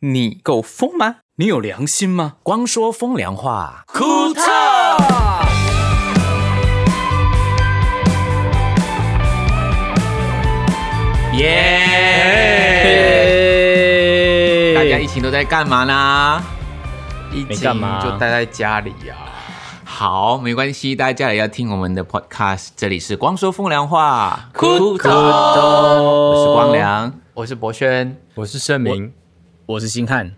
你够疯吗？你有良心吗？光说风凉话，库特。耶！大家疫情都在干嘛呢？疫情没干嘛就待在家里呀。好，没关系，大家也要听我们的 podcast。这里是光说风凉话，库特我是光良。我是博轩，我是盛明，我是星汉。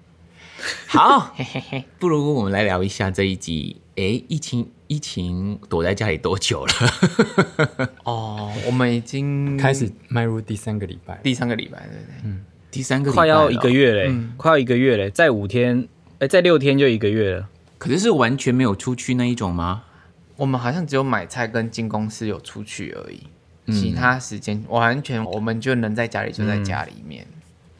好，嘿嘿嘿，不如我们来聊一下这一集。诶，疫情疫情躲在家里多久了？哦，我们已经开始迈入第三个礼拜，第三个礼拜，对不对？第三个拜快要一个，月嘞，嗯快要一个月嘞，再五天，哎，再六天就一个月了。可是是完全没有出去那一种吗？我们好像只有买菜跟进公司有出去而已，嗯其他时间完全我们就能在家里就在家里面。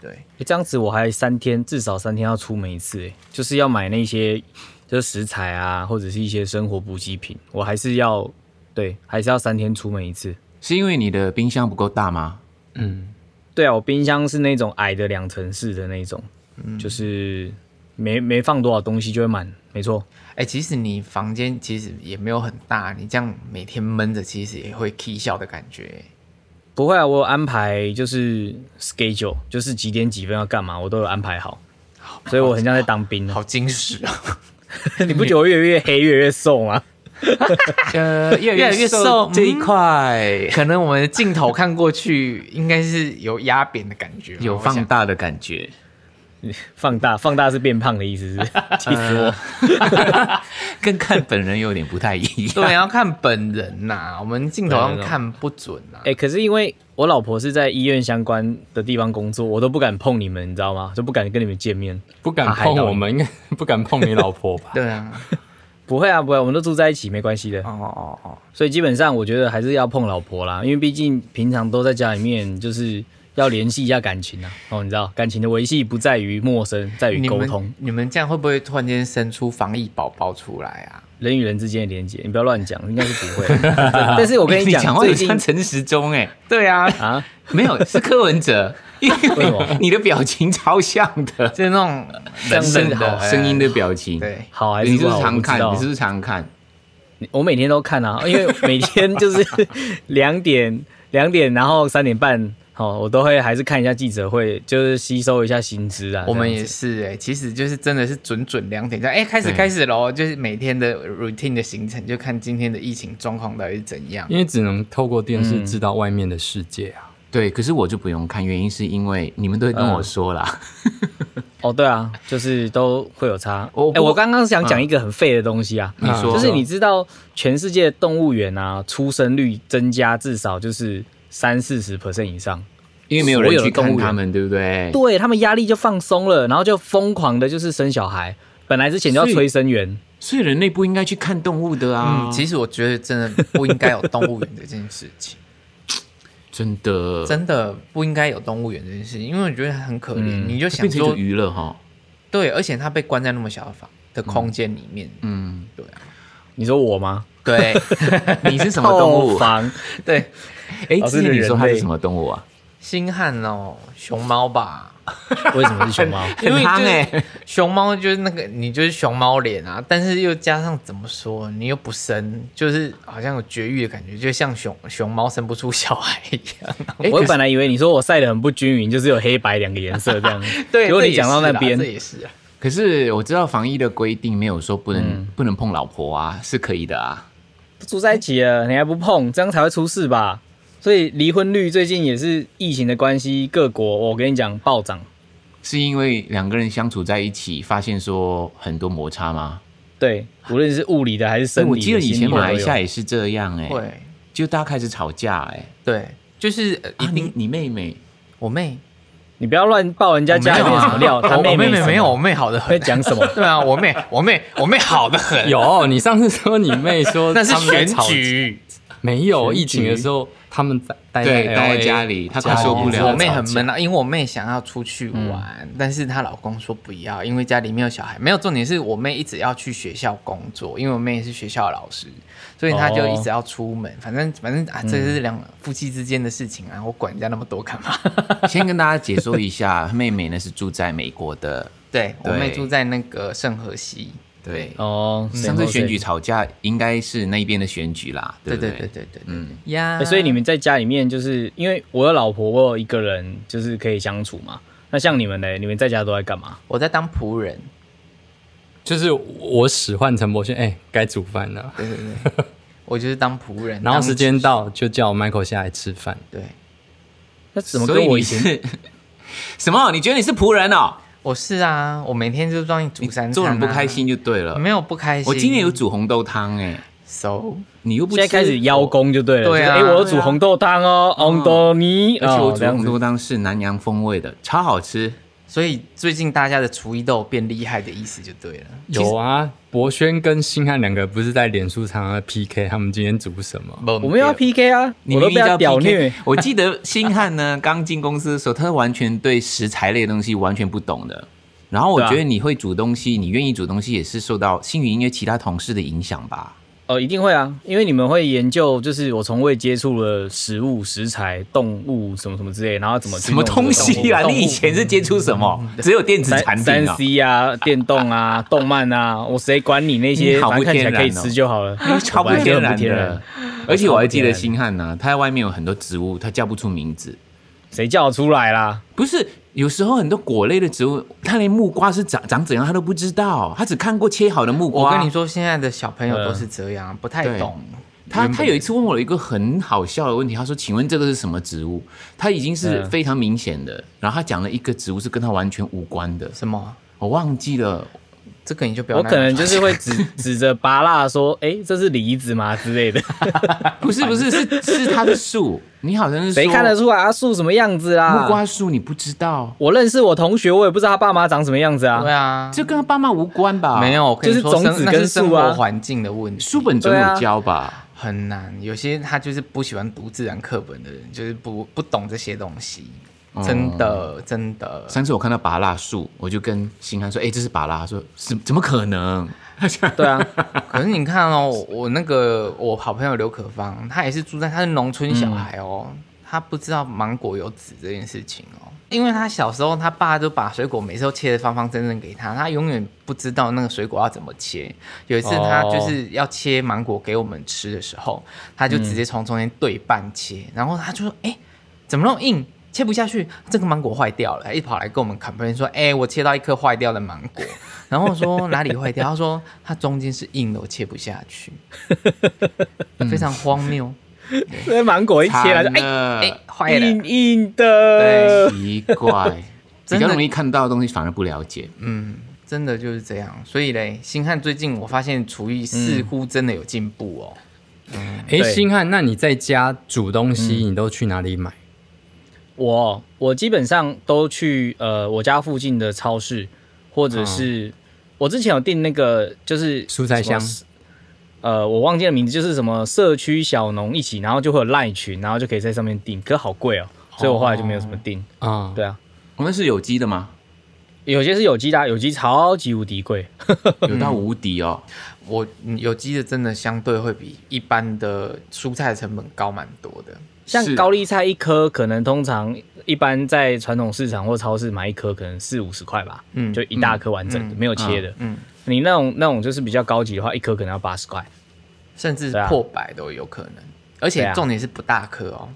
对，诶这样子我还三天，至少三天要出门一次，哎，就是要买那些就是食材啊，或者是一些生活补给品，我还是要对，还是要三天出门一次。是因为你的冰箱不够大吗？嗯，对啊，我冰箱是那种矮的两层式的那种，就是没没放多少东西就会满，没错。哎、其实你房间其实也没有很大，你这样每天闷着，其实也会 k 笑的感觉。不会啊，我有安排就是 schedule，就是几点几分要干嘛，我都有安排好，所以我很像在当兵。好矜持啊！你不觉得越来越黑，越来越瘦吗？呃，越越来越瘦这一嗯块可能我们的镜头看过去，应该是有压扁的感觉，有放大的感觉。放大，放大是变胖的意思是是？气死我！跟看本人有点不太一样。对，要看本人呐、我们镜头上看不准呐、哎、可是因为我老婆是在医院相关的地方工作，我都不敢碰你们，你知道吗？就不敢跟你们见面。不敢碰我们，应该不敢碰你老婆吧？对啊，不会啊，不会，我们都住在一起，没关系的。哦哦哦，所以基本上我觉得还是要碰老婆啦，因为毕竟平常都在家里面，就是要联系一下感情啊。哦，你知道，感情的维系不在于陌生，在于你沟通们，你们这样会不会突然间生出防疫宝宝出来啊？人与人之间的连接。你不要乱讲，应该是不会。但是我跟你讲，讲话有最近像陈时中哎，对啊，啊，没有是柯文哲，因 为你的表情超像的，就是那种这样冷的声音的表情。，对，好还是你是不是常看？你是不是常看？我每天都看啊，因为每天就是两点两点，然后三点半，哦，我都会还是看一下记者会，就是吸收一下薪资啊。我们也是哎、其实就是真的是准准两点这样，哎、开始对开始喽，就是每天的 routine 的行程，就看今天的疫情状况到底是怎样。因为只能透过电视嗯知道外面的世界啊。对，可是我就不用看，原因是因为你们都会跟我说啦。哦，对啊，就是都会有差。哎、我刚刚想讲一个很废的东西啊，你说，就是你知道全世界动物园啊，出生率增加至少就是三四十 percent 以上。因为没有人去看他们，对不对？对他们压力就放松了，然后就疯狂的就是生小孩。本来之前就要催生源，所以人类不应该去看动物的啊。嗯，其实我觉得真的不应该有动物园这件事情，真的，真的不应该有动物园这件事情，因为我觉得很可怜。嗯你就想说，娱乐哈。对，而且他被关在那么小的房的空间里面，嗯，对啊，你说我吗？对 你是什么动物？房对，哎，哦之前你说它是什么动物啊？星汉哦，熊猫吧。为什么是熊猫？因为就熊猫就是那个你就是熊猫脸啊，但是又加上怎么说，你又不生，就是好像有绝育的感觉，就像熊熊猫生不出小孩一样。我本来以为你说我晒得很不均匀，就是有黑白两个颜色这样。对，结果你讲到那边这，也是啊。可是我知道防疫的规定没有说不能、嗯不能碰老婆啊，是可以的啊。住在一起了，你还不碰，这样才会出事吧？所以离婚率最近也是疫情的关系，各国我跟你讲暴涨。是因为两个人相处在一起，发现说很多摩擦吗？对，无论是物理的还是生理的，我记得以前马来西亚也是这样哎、会，就大家开始吵架哎、对，就是呃一啊，定、你你妹妹。我妹，你不要乱爆人家家里面什么料，我他妹我妹什么。没有，我妹好的会很。讲什么？对啊，我妹我妹我妹好的很，有，你上次说你妹说 那是选他们在吵，举。没有疫情的时候，他们在待对，在待在家里，他快受不了了。我妹很闷啊，因为我妹想要出去玩，但是她老公说不要，因为家里没有小孩。没有重点是我妹一直要去学校工作，因为我妹是学校的老师，所以她就一直要出门。反正反正啊，这是两夫妻之间的事情啊，我管人家那么多干嘛？先跟大家解说一下，妹妹呢是住在美国的，对我妹住在那个圣河西，对。哦，上次选举吵架应该是那一边的选举啦，对不对对对对对，嗯嗯呀欸，所以你们在家里面就是因为我有老婆，我有一个人就是可以相处嘛。那像你们呢？你们在家都在干嘛？我在当仆人，就是我使唤陈柏轩，哎、该煮饭了。对对对，我就是当仆人，然后时间到就叫 Michael 下来吃饭。对。那怎么跟我以前是 什么？你觉得你是仆人哦？我是啊，我每天就帮你煮三餐、啊，做人不开心就对了。没有不开心。我今年有煮红豆汤哎，so，你又不现在开始邀功就对了？对啊就是哎、我有煮红豆汤哦，红豆泥，而且我煮红豆汤是南洋风味的，超好吃。所以最近大家的厨艺都有变厉害的意思就对了。有啊，博轩跟星汉两个不是在脸书常常 PK，他们今天煮什么？我我们要 PK 啊，你明明叫屌 PK 虐。我记得星汉呢，刚进公司的时候，他完全对食材类的东西完全不懂的。然后我觉得你会煮东西，你愿意煮东西，也是受到星云音乐其他同事的影响吧？哦，一定会啊，因为你们会研究，就是我从未接触的食物、食材、动物什么什么之类，然后怎么去什么东西啊？你以前是接触什么？只有电子产三三品啊？C 啊、电动啊、动漫啊，我谁管你那些？好反正看起来可以不天然哦吃就好了。超不天然的。而且我还记得星汉呢、他在外面有很多植物，他叫不出名字。谁叫出来啦？不是，有时候很多果类的植物，它连木瓜是长长怎样他都不知道，他只看过切好的木瓜。我跟你说，现在的小朋友都是这样，不太懂。他他有一次问我一个很好笑的问题，他说：“请问这个是什么植物？”他已经是嗯非常明显的，然后他讲了一个植物是跟他完全无关的，什么？我忘记了。这个你就不要我可能就是会 指指着拔蜡说：“哎、这是梨子吗？”之类的。不是不是是是它的树，你好像是谁看得出来啊树什么样子啦？木瓜树？你不知道，我认识我同学，我也不知道他爸妈长什么样子啊。对啊，这跟他爸妈无关吧？没有，我跟你说就是种子跟树啊生活环境的问题，书本总有教吧？很难。有些他就是不喜欢读自然课本的人，就是不不懂这些东西。真的，真的，上次我看到拔蜡树，我就跟新汉说：“哎、这是拔蜡。”他说：“是怎么可能？” 对啊，可是你看哦，我那个我好朋友刘可芳，他也是住在他是农村小孩哦，他不知道芒果有籽这件事情哦，因为他小时候他爸就把水果每次都切的方方正正给他，他永远不知道那个水果要怎么切。有一次他就是要切芒果给我们吃的时候，他就直接从中间对半切，然后他就说：“哎、怎么那么硬？”切不下去，这个芒果坏掉了，一跑来跟我们 complain 说：“哎、我切到一颗坏掉的芒果。”然后我说哪里坏掉？他说它中间是硬的，我切不下去，非常荒谬。这芒果一切来就哎哎哎，坏了，硬硬的。奇怪，比 真的较容易看到的东西反而不了解。嗯，真的就是这样。所以嘞，星汉最近我发现厨艺似乎真的有进步哦。哎，对星汉，那你在家煮东西，你都去哪里买？我我基本上都去呃我家附近的超市，或者是、我之前有订那个就是蔬菜箱呃，我忘记了名字，就是什么社区小农一起，然后就会有赖群，然后就可以在上面订，可好贵哦，所以我后来就没有什么订。啊，对啊，我们是有机的吗？有些是有机的啊，有机超级无敌贵。有到无敌哦。我嗯有机的真的相对会比一般的蔬菜成本高蛮多的。像高丽菜一颗，可能通常一般在传统市场或超市买一颗，可能四五十块吧，嗯就一大颗完整的，嗯没有切的。嗯，你那种那种就是比较高级的话，一颗可能要八十块，甚至破百都有可能。而且重点是不大颗哦。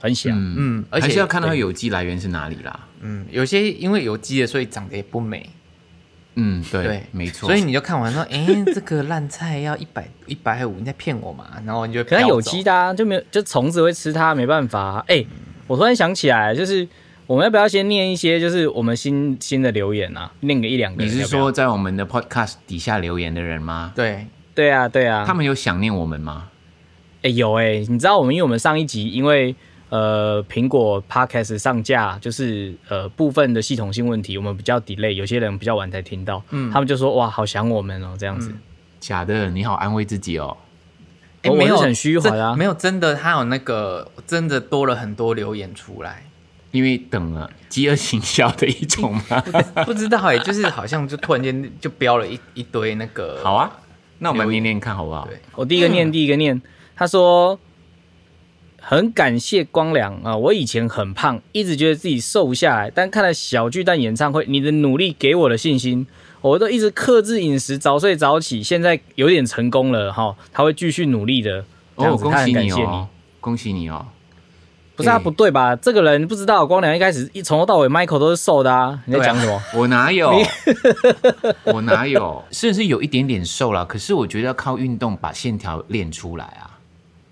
很小。嗯嗯，而且还是要看到有机来源是哪里啦。嗯，有些因为有机的，所以长得也不美。嗯，对，对，没错。所以你就看完说，哎、这个烂菜要一百一百五，你在骗我嘛？然后你就可是它有机机的、啊，就没有就虫子会吃它，没办法、啊。哎、我突然想起来，就是我们要不要先念一些就是我们新新的留言啊？念个一两个。你是说在我们的 podcast 底下留言的人吗？对，对啊对啊，他们有想念我们吗？哎、有哎、你知道我们因为我们上一集因为呃苹果 Podcast 上架就是呃部分的系统性问题，我们比较 delay，有些人比较晚才听到，嗯。他们就说哇好想我们哦这样子。假的，你好安慰自己哦。哎没有很虚怀啊。真没有真的，他有那个真的多了很多留言出来，因为等了饥饿行销的一种嘛。不知道哎、就是好像就突然间 就标了一一堆那个，好啊，那我们念念看好不好？对。我第一个念，第一个念，他说很感谢光良啊，我以前很胖，一直觉得自己瘦不下来，但看了小巨蛋演唱会，你的努力给我的信心，我都一直克制饮食，早睡早起，现在有点成功了哈，他会继续努力的。哦，恭喜你。哦，恭喜你哦。不是啊，哎不对吧？这个人不知道，光良一开始一从头到尾，Michael 都是瘦的啊。你在讲什么？我哪有？我哪有？甚至有一点点瘦了，可是我觉得要靠运动把线条练出来啊，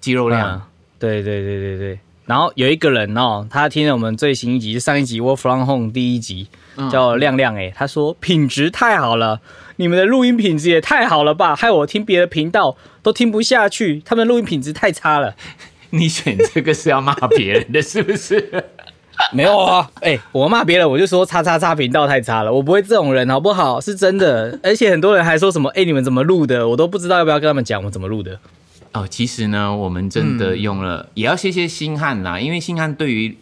肌肉量。嗯对对对对对。然后有一个人哦，他听了我们最新一集，就上一集《Work from Home》第一集，嗯叫亮亮哎，他说品质太好了，你们的录音品质也太好了吧，害我听别的频道都听不下去，他们的录音品质太差了。你选这个是要骂别人的，是不是？没有啊，哎、我骂别人我就说叉叉叉频道太差了，我不会这种人好不好？是真的，而且很多人还说什么哎、你们怎么录的，我都不知道要不要跟他们讲我怎么录的。哦，其实呢，我们真的用了，也要谢谢星汉啦，因为星汉对于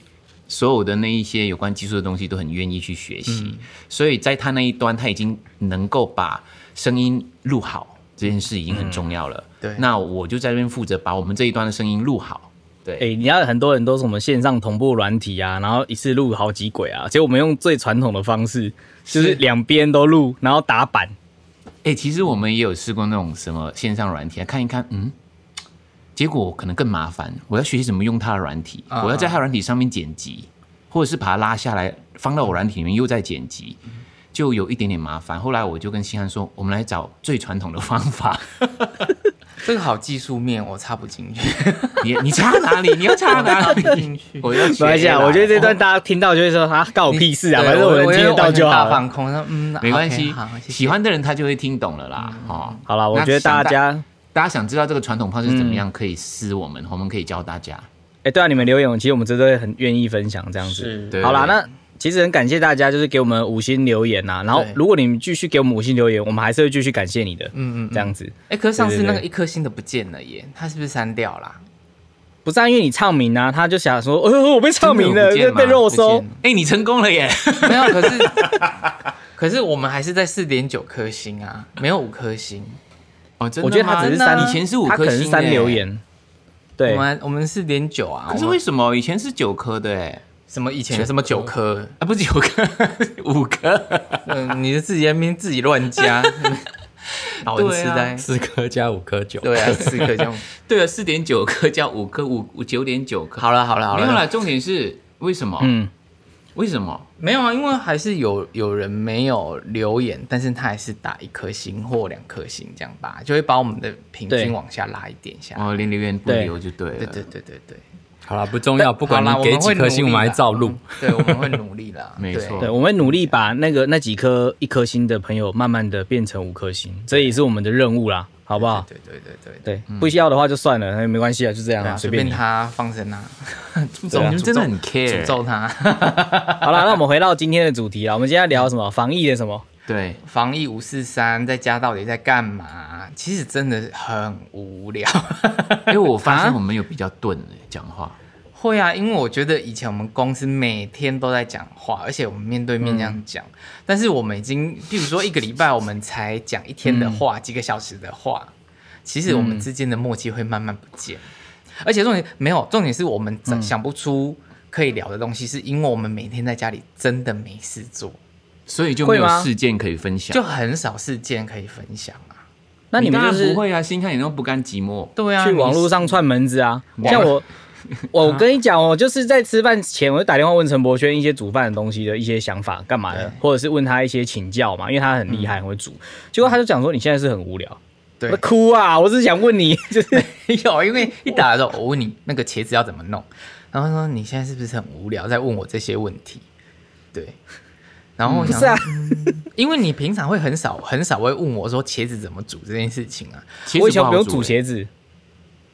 所有的那一些有关技术的东西都很愿意去学习，所以在他那一端，他已经能够把声音录好这件事已经很重要了。对那我就在这边负责把我们这一端的声音录好。对，哎、你要很多人都是什么线上同步软体啊，然后一次录好几轨啊，结果我们用最传统的方式，就是两边都录，然后打板。哎、其实我们也有试过那种什么线上软体，看一看，嗯，结果可能更麻烦。我要学习怎么用它的软体，啊我要在它的软体上面剪辑，或者是把它拉下来放到我软体里面又再剪辑，就有一点点麻烦。后来我就跟新汉说，我们来找最传统的方法。这个好技术面，我插不进去，你你插哪里？你要插哪里？进去。我要没关系啊，我觉得这段大家听到就会说啊，干我屁事啊，对反正我能听得到就好大放空，说嗯，没关系好，谢谢喜欢的人他就会听懂了啦。哦，好了，我那觉得大家，大家想知道这个传统方式是怎么样，可以私我们，我们可以教大家。哎、对啊，你们留言，其实我们真的会很愿意分享这样子。对好啦，那其实很感谢大家，就是给我们五星留言呐、然后如果你们继续给我们五星留言，我们还是会继续感谢你的。嗯嗯这样子哎，可是上次那个一颗星的不见了耶，他是不是删掉啦？不是、啊、因为你唱名啊，他就想说，哦，我被唱名了，真的有不见吗被肉收不见。哎、你成功了耶！没有，可是 可是我们还是在四点九颗星啊，没有五颗星。哦，真的我觉得他只是吗删，以前是五他可能是删颗星耶留言。对我，们我们四点九啊，可是为什么以前是九颗的哎？什么以前什么九颗？啊，不是九颗，五颗。嗯，你的自己在那边自己乱加，老人痴呆。四颗加五颗九，对啊，四颗这样。对啊，四点九颗加五颗，五五九点九颗。好了好了好了，没有了，重点是为什么？嗯，为什么？没有啊，因为还是有有人没有留言，但是他还是打一颗星或两颗星这样吧，就会把我们的平均往下拉一点下来。哦，连留言不对留就对了。对对对对对，好了，不重要，不管你给几颗星，我们还照。录对，我们会努力啦 没错对，我们会努力把那个那几颗一颗星的朋友，慢慢的变成五颗星，这也是我们的任务啦，好不好？对对对对对对，不需要的话就算了，哎没关系啊，就这样啊，对啊，随随便你。他放生啊，诅你们真的很 care 诅。咒他。好了，那我们回到今天的主题啊，我们今天要聊什么？防疫的什么？对，防疫五四三在家到底在干嘛？其实真的很无聊。因为我发现啊我们有比较钝的，讲话。会啊，因为我觉得以前我们公司每天都在讲话，而且我们面对面这样讲。但是我们已经，譬如说一个礼拜我们才讲一天的话，几个小时的话，其实我们之间的默契会慢慢不见。而且重点没有，重点是我们想想不出可以聊的东西，是因为我们每天在家里真的没事做，所以就没有事件可以分享。就很少事件可以分享啊。那你们当就是然不会啊，星汉也都不甘寂寞。对啊，去网络上串门子啊。网像我，我跟你讲，我就是在吃饭前，我就打电话问陈柏轩一些煮饭的东西的一些想法，干嘛的，或者是问他一些请教嘛，因为他很厉害，很会煮。结果他就讲说，你现在是很无聊。对我哭啊！我只是想问你，就是有，因为一打的时候，我问你那个茄子要怎么弄，然后说你现在是不是很无聊，在问我这些问题？对，然后我想是啊，因为你平常会很少很少会问我说茄子怎么煮这件事情啊，我以前不用煮茄子。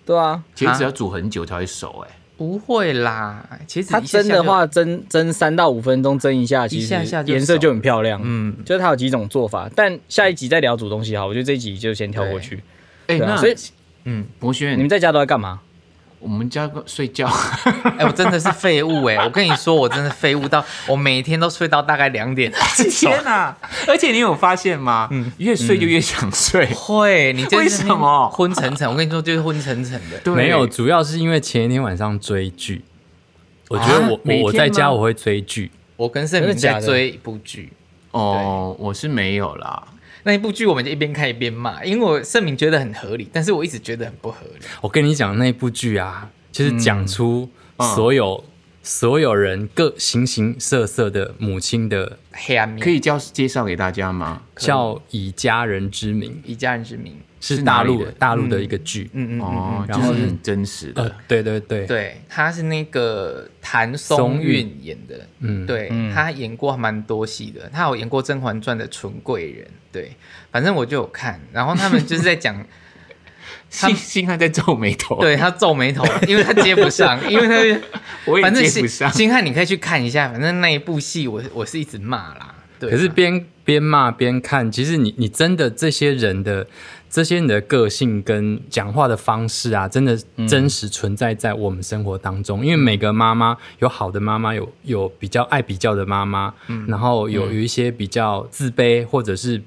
对啊，茄子要煮很久才会熟哎。不会啦，其实它蒸的话，蒸蒸三到五分钟，蒸一下，其实一下下颜色就很漂亮。嗯，就是它有几种做法，但下一集再聊煮东西好，我觉得这一集就先跳过去。哎，那所以嗯，博轩，你们在家都在干嘛？我们家睡觉，哎、我真的是废物哎、我跟你说，我真的废物到我每天都睡到大概两点。天哪！而且你有发现吗？嗯越睡就越想睡。会，你就是为什么昏沉沉？我跟你说，就是昏沉沉的。对没有，主要是因为前一天晚上追剧。我觉得我、啊我我在家我会追剧，我跟盛明在追一部剧，哦，我是没有啦。那一部剧我们就一边看一边骂，因为我盛明觉得很合理，但是我一直觉得很不合理。我跟你讲那一部剧啊，就是讲出嗯所有、所有人各形形色色的母亲的黑暗面可以叫介绍给大家吗？叫以家人之名，以家人之名。是是哪里的大陆大陆的一个剧。嗯嗯然后是很真实呃的。，对对对，对，他是那个谭松韵。演的，嗯，对、他演过蛮多戏的，他有演过《甄嬛传》的纯贵人，对，反正我就有看，然后他们就是在讲，他星星汉在皱眉头。对他皱眉头，因为他接不上，因为他我也反正星接不上。星汉你可以去看一下，反正那一部戏我我是一直骂啦，对啊、可是边边骂边看，其实你你真的这些人的这些你的个性跟讲话的方式啊，真的真实存在在我们生活当中。因为每个妈妈有好的妈妈，有有比较爱比较的妈妈，然后有有一些比较自卑或者是。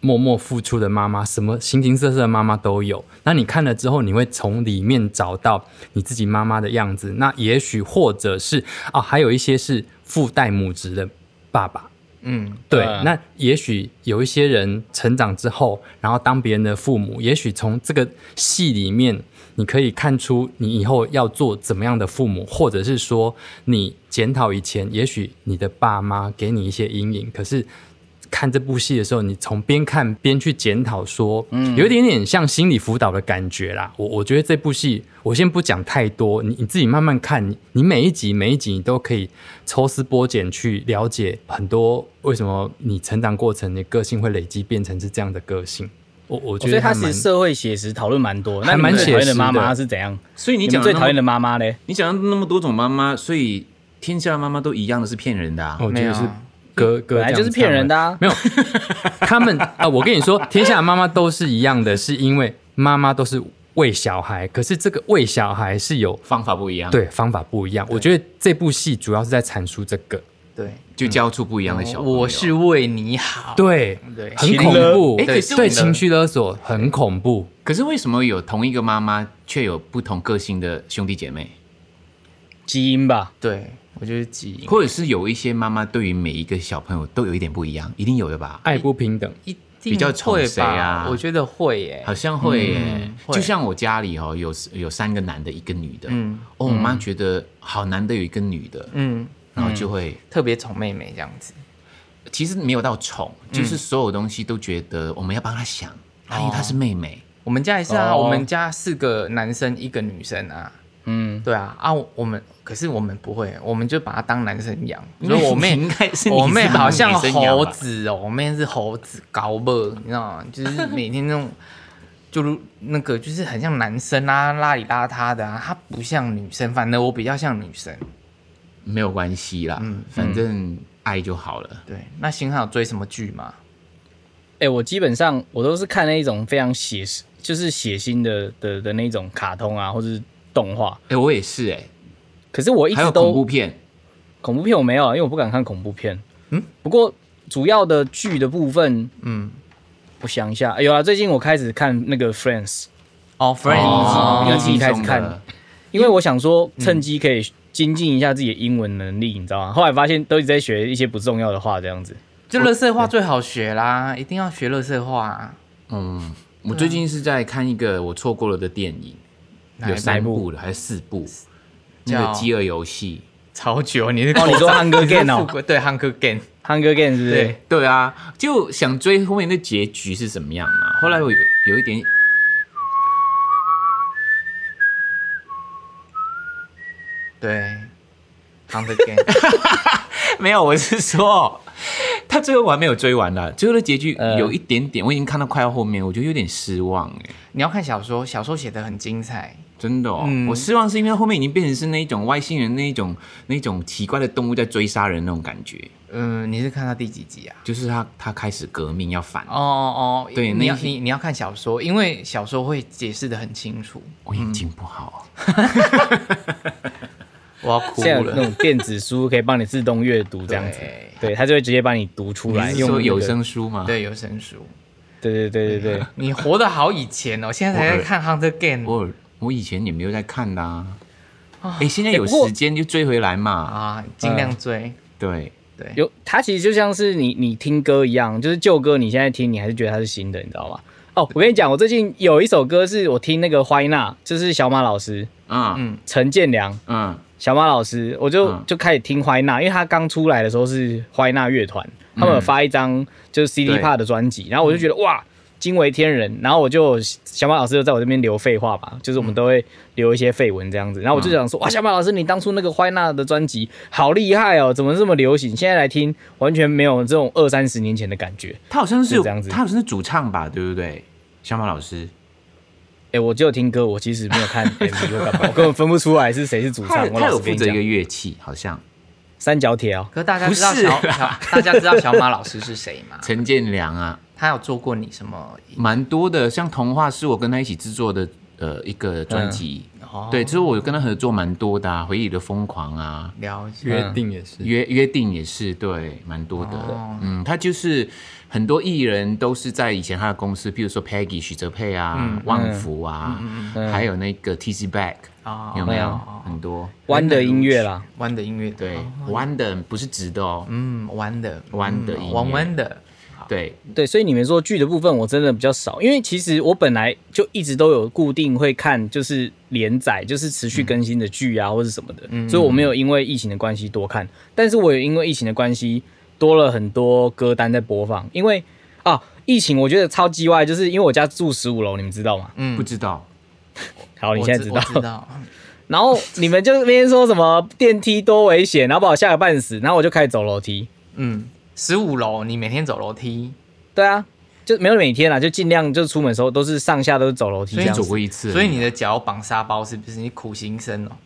默默付出的妈妈，什么形形色色的妈妈都有。那你看了之后，你会从里面找到你自己妈妈的样子。那也许或者是啊，还有一些是父代母职的爸爸，嗯，对，对那也许有一些人成长之后，然后当别人的父母，也许从这个戏里面，你可以看出你以后要做怎么样的父母，或者是说你检讨以前，也许你的爸妈给你一些阴影，可是。看这部戏的时候，你从边看边去检讨，说，嗯有一点点像心理辅导的感觉啦。我我觉得这部戏，我先不讲太多，你你自己慢慢看，你你每一集每一集你都可以抽丝剥茧去了解很多为什么你成长过程你的个性会累积变成是这样的个性。我我觉所以他其得还蛮实社会写实讨论蛮多。那还蛮讨厌写实的的妈妈是怎样？所以你你讲最讨厌的妈妈呢？你讲的那么多种妈妈，所以天下的妈妈都一样的是骗人的啊。我觉得是哥哥本来就是骗人的啊。没有，他们啊、我跟你说，天下的妈妈都是一样的，是因为妈妈都是喂小孩，可是这个喂小孩是有方法不一样，，对方法不一样。我觉得这部戏主要是在阐述这个，对，就教出不一样的小朋友。我是为你好，对对很恐怖，哎可是对情绪勒索很恐怖。可是为什么有同一个妈妈却有不同个性的兄弟姐妹？基因吧，对，我觉得基因或者是有一些妈妈对于每一个小朋友都有一点不一样，一定有的吧？爱不平等，一定比较宠会谁啊。吧我觉得会耶，好像会耶，嗯会就像我家里哦，有有三个男的，一个女的。嗯哦，我妈觉得好难得有一个女的，嗯，然后就会特别宠妹妹这样子。其实没有到宠，嗯。就是所有东西都觉得我们要帮她想，啊因为她是妹妹。我们家也是啊，哦。我们家四个男生一个女生啊，嗯，对啊啊，我们可是我们不会，我们就把她当男生养。因为所以我妹应该是我妹好像猴子哦，我妹是猴子高妹，你知道吗？就是每天那种，就如那个就是很像男生啊，邋里邋遢的啊，她不像女生，反正我比较像女生。没有关系啦，嗯反正爱就好了。对，那星汉有追什么剧吗？哎、我基本上我都是看那一种非常写实，就是血腥的的的那种卡通啊，或者是动画。哎，我也是哎，可是我一直都恐怖片，恐怖片我没有，因为我不敢看恐怖片。嗯，不过主要的剧的部分，嗯，我想一下，哎有啊，最近我开始看那个 Friends，哦，Friends，、哦。第一季开始看。因为我想说趁机可以精进一下自己的英文能力，你知道吗？后来发现都一直在学一些不重要的话，这样子。就乐色话最好学啦，一定要学乐色话、啊。嗯，我最近是在看一个我错过了的电影，有三部了还是四部？那叫个饥饿游戏。超久，你是哦，你说 Hunger Game 哦哦？对，Hunger Game，，Hunger Game 是不是？对，对啊，就想追后面的结局是怎么样嘛。后来我有有一点，对，Hunger Game，没有，我是说，他最后我还没有追完啦，最后的结局呃。有一点点，我已经看到快要后面，我觉得有点失望哎，你要看小说，小说写的很精彩。真的哦，嗯。我失望是因为后面已经变成是那一种外星人那一种那种奇怪的动物在追杀人那种感觉，嗯，你是看到第几集啊？就是他他开始革命要反，哦哦，对你要那一你你要看小说，因为小说会解释的很清楚。我眼睛不好，我要哭了。现在那种电子书可以帮你自动阅读这样子，对他，就会直接把你读出来。用有，声书吗？，对有声书，对对对对对，你活得好以前哦，现在才在看《Hunter Game》我我以前也没有在看的啊，哎，现在有时间就追回来嘛，啊，尽量追。对，对，有它其实就像是你你听歌一样，就是旧歌你现在听，你还是觉得它是新的，你知道吗？哦，我跟你讲，我最近有一首歌是我听那个怀娜，就是小马老师嗯嗯。陈建良嗯小马老师，我就、嗯就开始听怀娜，因为他刚出来的时候是怀娜乐团，他们有发一张就是 CD 对 p a 的专辑，然后我就觉得哇惊为天人，然后我就小马老师就在我这边留废话吧，就是我们都会留一些废文这样子，然后我就想说哇小马老师你当初那个怀娜的专辑好厉害哦，怎么这么流行？现在来听完全没有这种二三十年前的感觉。他好像是有是这样子他好像是主唱吧，对不对？小马老师，哎、我只有听歌，我其实没有看 MV 或干嘛，我根本分不出来是谁是主唱。我他有负责一个，乐器，好像三角铁哦，可是大家知道小 小，大家知道小马老师是谁吗？陈建良啊，他有做过你什么？蛮多的，像童话是我跟他一起制作的呃一个专辑，哦对，之后我跟他合作蛮多的、啊，回忆的疯狂啊，了解。约定也是。约约定也是对，蛮多的。哦嗯，他就是很多艺人都是在以前他的公司，譬如说 Peggy 许哲佩啊、旺福啊，还有那个 TC Back，、哦有没有、哦很多？弯的音乐啦。弯的音乐，对，弯的不是直的哦，嗯，弯的，嗯弯的音乐。弯弯的，对，对，所以你们说剧的部分，我真的比较少，因为其实我本来就一直都有固定会看，就是连载，就是持续更新的剧啊，或者什么的，所以我没有因为疫情的关系多看，但是我有因为疫情的关系多了很多歌单在播放，因为啊，疫情我觉得超级外，就是因为我家住十五楼，你们知道吗？嗯不知道好，你现在知道，知道，然后你们就那边说什么电梯多危险，然后把我吓个半死，然后我就开始走楼梯。嗯，十五楼你每天走楼梯，对啊，就没有每天啦，就尽量就出门的时候都是上下都是走楼梯这所以走。过一次，所以你的脚绑沙包是不是？你苦行僧哦。呃，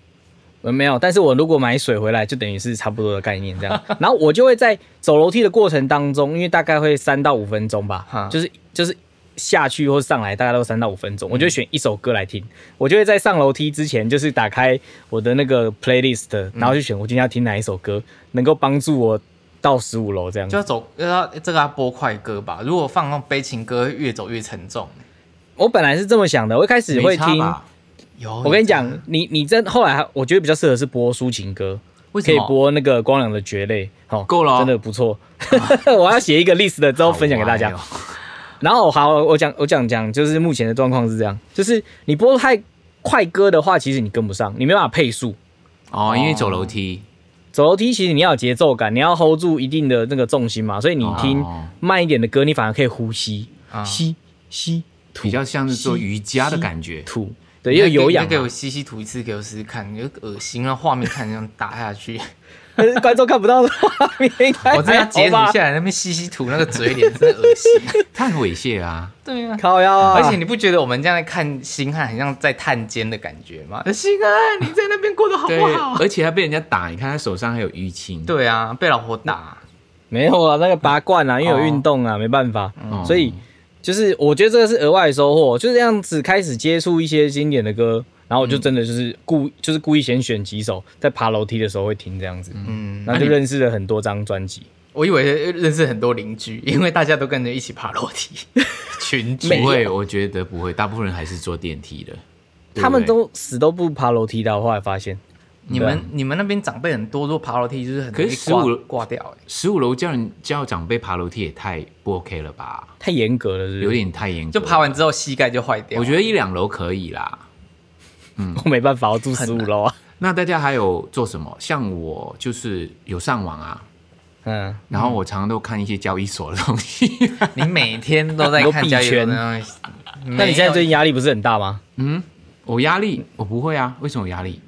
没有，但是我如果买水回来，就等于是差不多的概念这样。然后我就会在走楼梯的过程当中，因为大概会三到五分钟吧，就是就是下去或上来大概都三到五分钟，我就会选一首歌来听。我就会在上楼梯之前，就是打开我的那个 playlist，然后去选我今天要听哪一首歌，能够帮助我到十五楼这样。就要走，要这个要播快歌吧？如果放那种悲情歌，越走越沉重。我本来是这么想的，我一开始会听。我跟你讲，你你真后来我觉得比较适合是播抒情歌，为什？可以播那个光良的《蕨类》，哦，够了哦真的不错。我要写一个 list 的之后分享给大家好。歪哦然后好，我讲我讲讲，就是目前的状况是这样，就是你播太快歌的话，其实你跟不上，你没办法配速。哦，因为走楼梯，走楼梯其实你要有节奏感，你要 hold 住一定的那个重心嘛，所以你听哦慢一点的歌，你反而可以呼吸，啊吸吸吐比较像是做瑜伽的感觉。吐，对，因为有氧给我嘛，吸吸吐一次，给我试试看，有恶心啊！画面看这样打下去，观众看不到的画面，我真的要截图下来，那边吸吸吐那个嘴脸，真的恶心。他很猥亵啊，对啊。靠腰啊！而且你不觉得我们这样在看星汉，很像在探监的感觉吗？星汉，你在那边过得好对不好？，而且他被人家打，你看他手上还有淤青。对啊，被老婆打，没有啊，那个拔罐啊，因为有运动啊，没办法，嗯所以就是我觉得这个是额外的收获，就是这样子开始接触一些经典的歌，然后我就真的就是故、就是故意先选几首，在爬楼梯的时候会听这样子，嗯，然后就认识了很多张专辑。我以为认识很多邻居，因为大家都跟着一起爬楼梯，群居。不会，我觉得不会，大部分人还是坐电梯的。他们都死都不爬楼梯的，我后来发现，你们你们那边长辈很多，如果爬楼梯就是很可是十五挂15挂掉哎、十五楼叫人叫长辈爬楼梯也太不 OK 了吧？太严格了是是，有点太严格。就爬完之后膝盖就坏掉。我觉得一两楼可以啦。嗯 我没办法，我住十五楼啊。那大家还有做什么？像我就是有上网啊，嗯，然后我常常都看一些交易所的东西。你每天都在看交易所的东西，那你现在最近压力不是很大吗？嗯，我压力我不会啊，为什么有压力？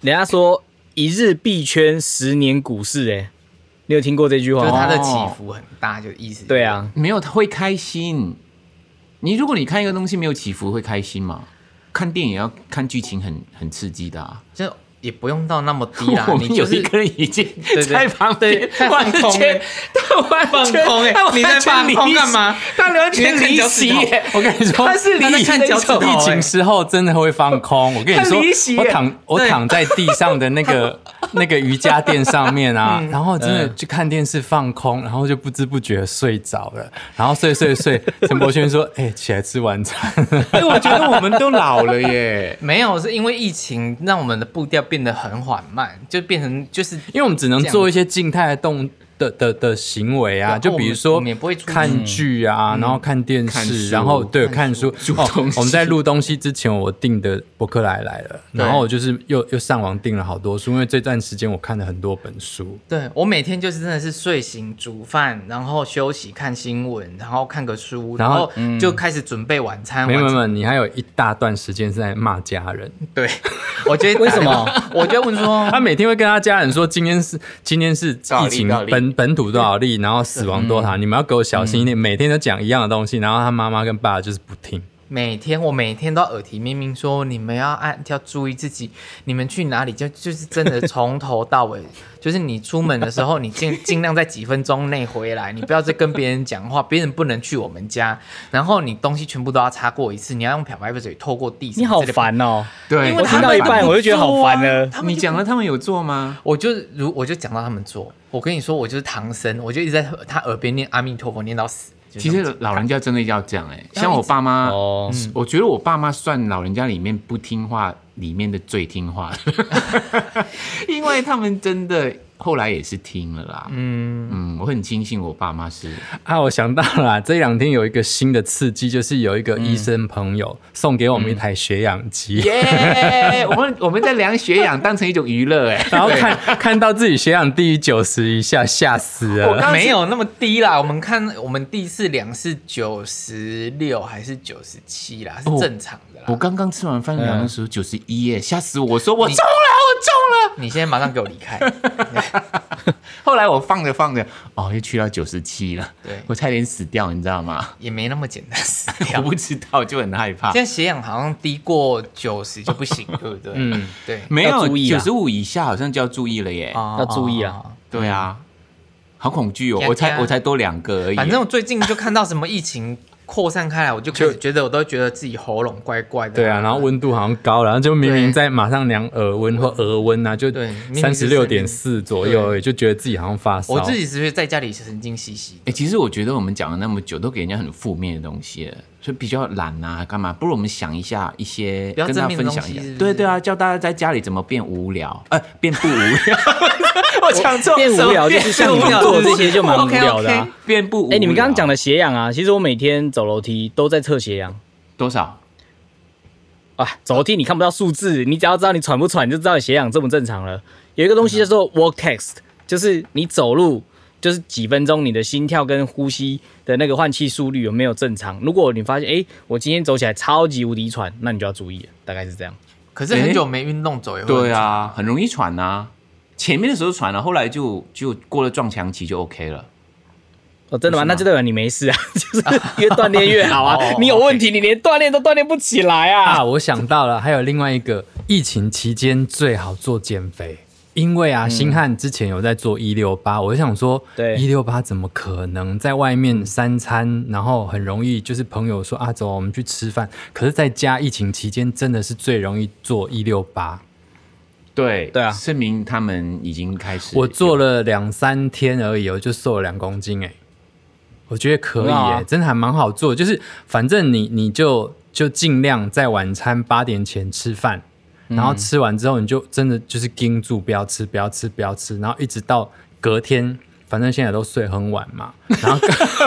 人家说一日币圈十年股市、欸，你有听过这句话吗？就是它的起伏很大，就意思。对，啊，没有会开心。你如果你看一个东西没有起伏，会开心吗？看电影要看剧情很很刺激的、啊。就也不用到那么低啦 我，你就是们有一个人已经对对在旁边完空全完放全空欸他完你在放空干嘛席他完全离席耶！我跟你说，他是离席疫情时候真的会放空。我跟你说我躺我躺在地上的那个 那个瑜伽垫上面啊，然后真的去看电视放空，然后就不知不觉睡着了，然后睡睡睡。陈柏轩说：“哎、起来吃晚餐。哎，我觉得我们都老了耶。没有，是因为疫情让我们的步调变得很缓慢，就变成就是”因为我们只能做一些静态的动的的的行为啊，就比如说看剧啊，然后看电视，然后对看看书。哦我们在录东西之前，我订的博客来来了，然后我就是又又上网订了好多书，因为这段时间我看了很多本书。对我每天就是真的是睡醒煮饭，然后休息看新闻，然后看个书，然然后后就开始准备晚餐。没有没有，你还有一大段时间是在骂家人。对，我觉得 为什么？我就问说，他每天会跟他家人说，今天是今天是疫情例多少例本本土多少例，然后死亡多少，你们要给我小心一点。每天都讲一样的东西，然后他妈妈跟爸爸就是不听。每天我每天都耳提面命说，你们要按要注意自己，你们去哪里就就是真的从头到尾，就是你出门的时候，你尽 尽量在几分钟内回来，你不要再跟别人讲话，别人不能去我们家，然后你东西全部都要擦过一次，你要用漂白水透过地。你好！烦哦！对，因为我听到一半我就觉得好烦了。他们你讲了，他们有做吗？我就如我就讲到他们做，我跟你说，我就是唐僧，我就一直在他耳边念阿弥陀佛，念到死。就其实老人家真的要这样哎，要像我爸妈，哦，我觉得我爸妈算老人家里面不听话里面的最听话的，因为他们真的后来也是听了啦。嗯嗯，我很庆幸我爸妈是啊，我想到了啊，这两天有一个新的刺激，就是有一个医生朋友送给我们一台血氧机，耶，我们我们在量血氧当成一种娱乐哎。然后看看到自己血氧低于九十以下，吓死了。我刚没有那么低啦，我们看我们第一次量是九十六还是九十七啦，是哦正常的啦。我刚刚吃完饭量的时候九十一耶，吓死我！我说我中你了，我中了。你现在马上给我离开。后来我放着放着，哦，又去到九十七了，对我差点死掉，你知道吗？也没那么简单死 我。不知道，就很害怕现。在血氧好像低过九十就不行，对不对？嗯，对。没有注意啊九十五以下，好像就要注意了耶。哦要注意啊。对啊，好恐惧哦！我才我才多两个而已。反正我最近就看到什么疫情扩散开来，我就开始觉得我都觉得自己喉咙怪怪的。对啊，然后温度好像高，然后就明明在马上量耳温或额温啊，就三十六点四左右对而已，就觉得自己好像发烧。我自己只是觉在家里神经兮兮。哎、其实我觉得我们讲了那么久，都给人家很负面的东西了，所以比较懒啊，干嘛？不如我们想一下一些，跟大家分享一下是。是对对啊，教大家在家里怎么变无聊，呃，变不无聊。我讲错，变无聊就是像你们做这些就蛮无聊的啊。变不。哎，你们刚刚讲的血氧啊，其实我每天走楼梯都在测血氧多少？啊。走楼梯你看不到数字，你只要知道你喘不喘，你就知道你血氧正不正常了。有一个东西叫做 walk test，就是你走路就是几分钟，你的心跳跟呼吸的那个换气速率有没有正常？如果你发现，哎，我今天走起来超级无敌喘，那你就要注意了，大概是这样。可是很久没运动，走也会对啊，很容易喘啊。前面的时候喘了，后来就就过了撞墙期就 OK 了。哦，真的吗？吗那就代表你没事啊，就是越锻炼越好啊哦。你有问题，你连锻炼都锻炼不起来啊啊，。我想到了，还有另外一个，疫情期间最好做减肥，因为啊，星汉之前有在做一六八，我就想说，对一六八怎么可能在外面三餐，然后很容易就是朋友说啊，走，我们去吃饭，可是在家疫情期间真的是最容易做一六八。对对啊证明他们已经开始。我做了两三天而已，我就瘦了两公斤哎、我觉得可以哎、真的还蛮好做。就是反正你你就就尽量在晚餐八点前吃饭，然后吃完之后你就真的就是盯住不要吃不要吃不要吃，然后一直到隔天。反正现在都睡很晚嘛，然后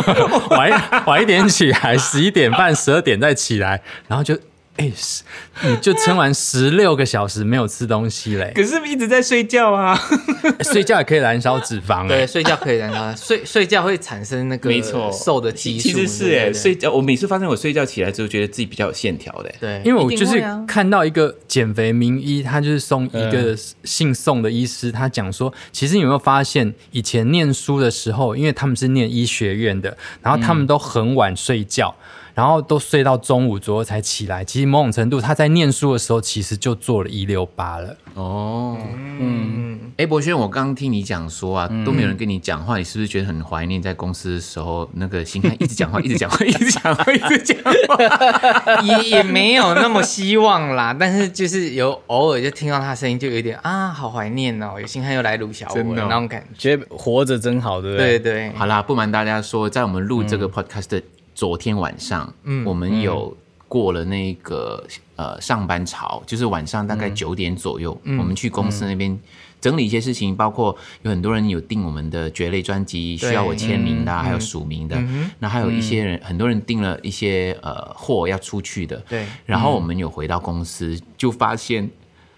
晚一晚一点起来，十一点半、十二点再起来，然后就哎、是你就撑完十六个小时没有吃东西嘞，可是一直在睡觉啊。睡觉也可以燃烧脂肪对，哎。睡觉可以燃烧，睡睡觉会产生那个没错。瘦的激素，其实是哎，睡觉我每次发现我睡觉起来之后，觉得自己比较有线条的。对，因为我就是看到一个减肥名医，他就是送一嗯。个姓宋的医师，他讲说，其实你有没有发现，以前念书的时候，因为他们是念医学院的，然后他们都很晚睡觉，然后都睡到中午左右才起来。其实某种程度，他在念书的时候，其实就做了一六八了。哦，嗯，哎，博轩，我刚刚听你讲说啊，都没有人跟你讲话，你是不是觉得很怀念在公司的时候，那个星汉 一直讲话，一直讲话，一直讲话，一直讲话？也也没有那么希望啦，但是就是有偶尔就听到他声音，就有点啊，好怀念哦，有心汉又来录小我的哦了那种感觉。觉得活着真好，对不对？对对，好啦，不瞒大家说，在我们录这个 podcast 的昨天晚上，嗯，我们有过了那个呃上班潮，就是晚上大概九点左右，我们去公司那边。整理一些事情，包括有很多人有订我们的蕨类专辑，需要我签名的啊、还有署名的。那还有一些人，很多人订了一些呃货要出去的。对然后我们有回到公司，就发现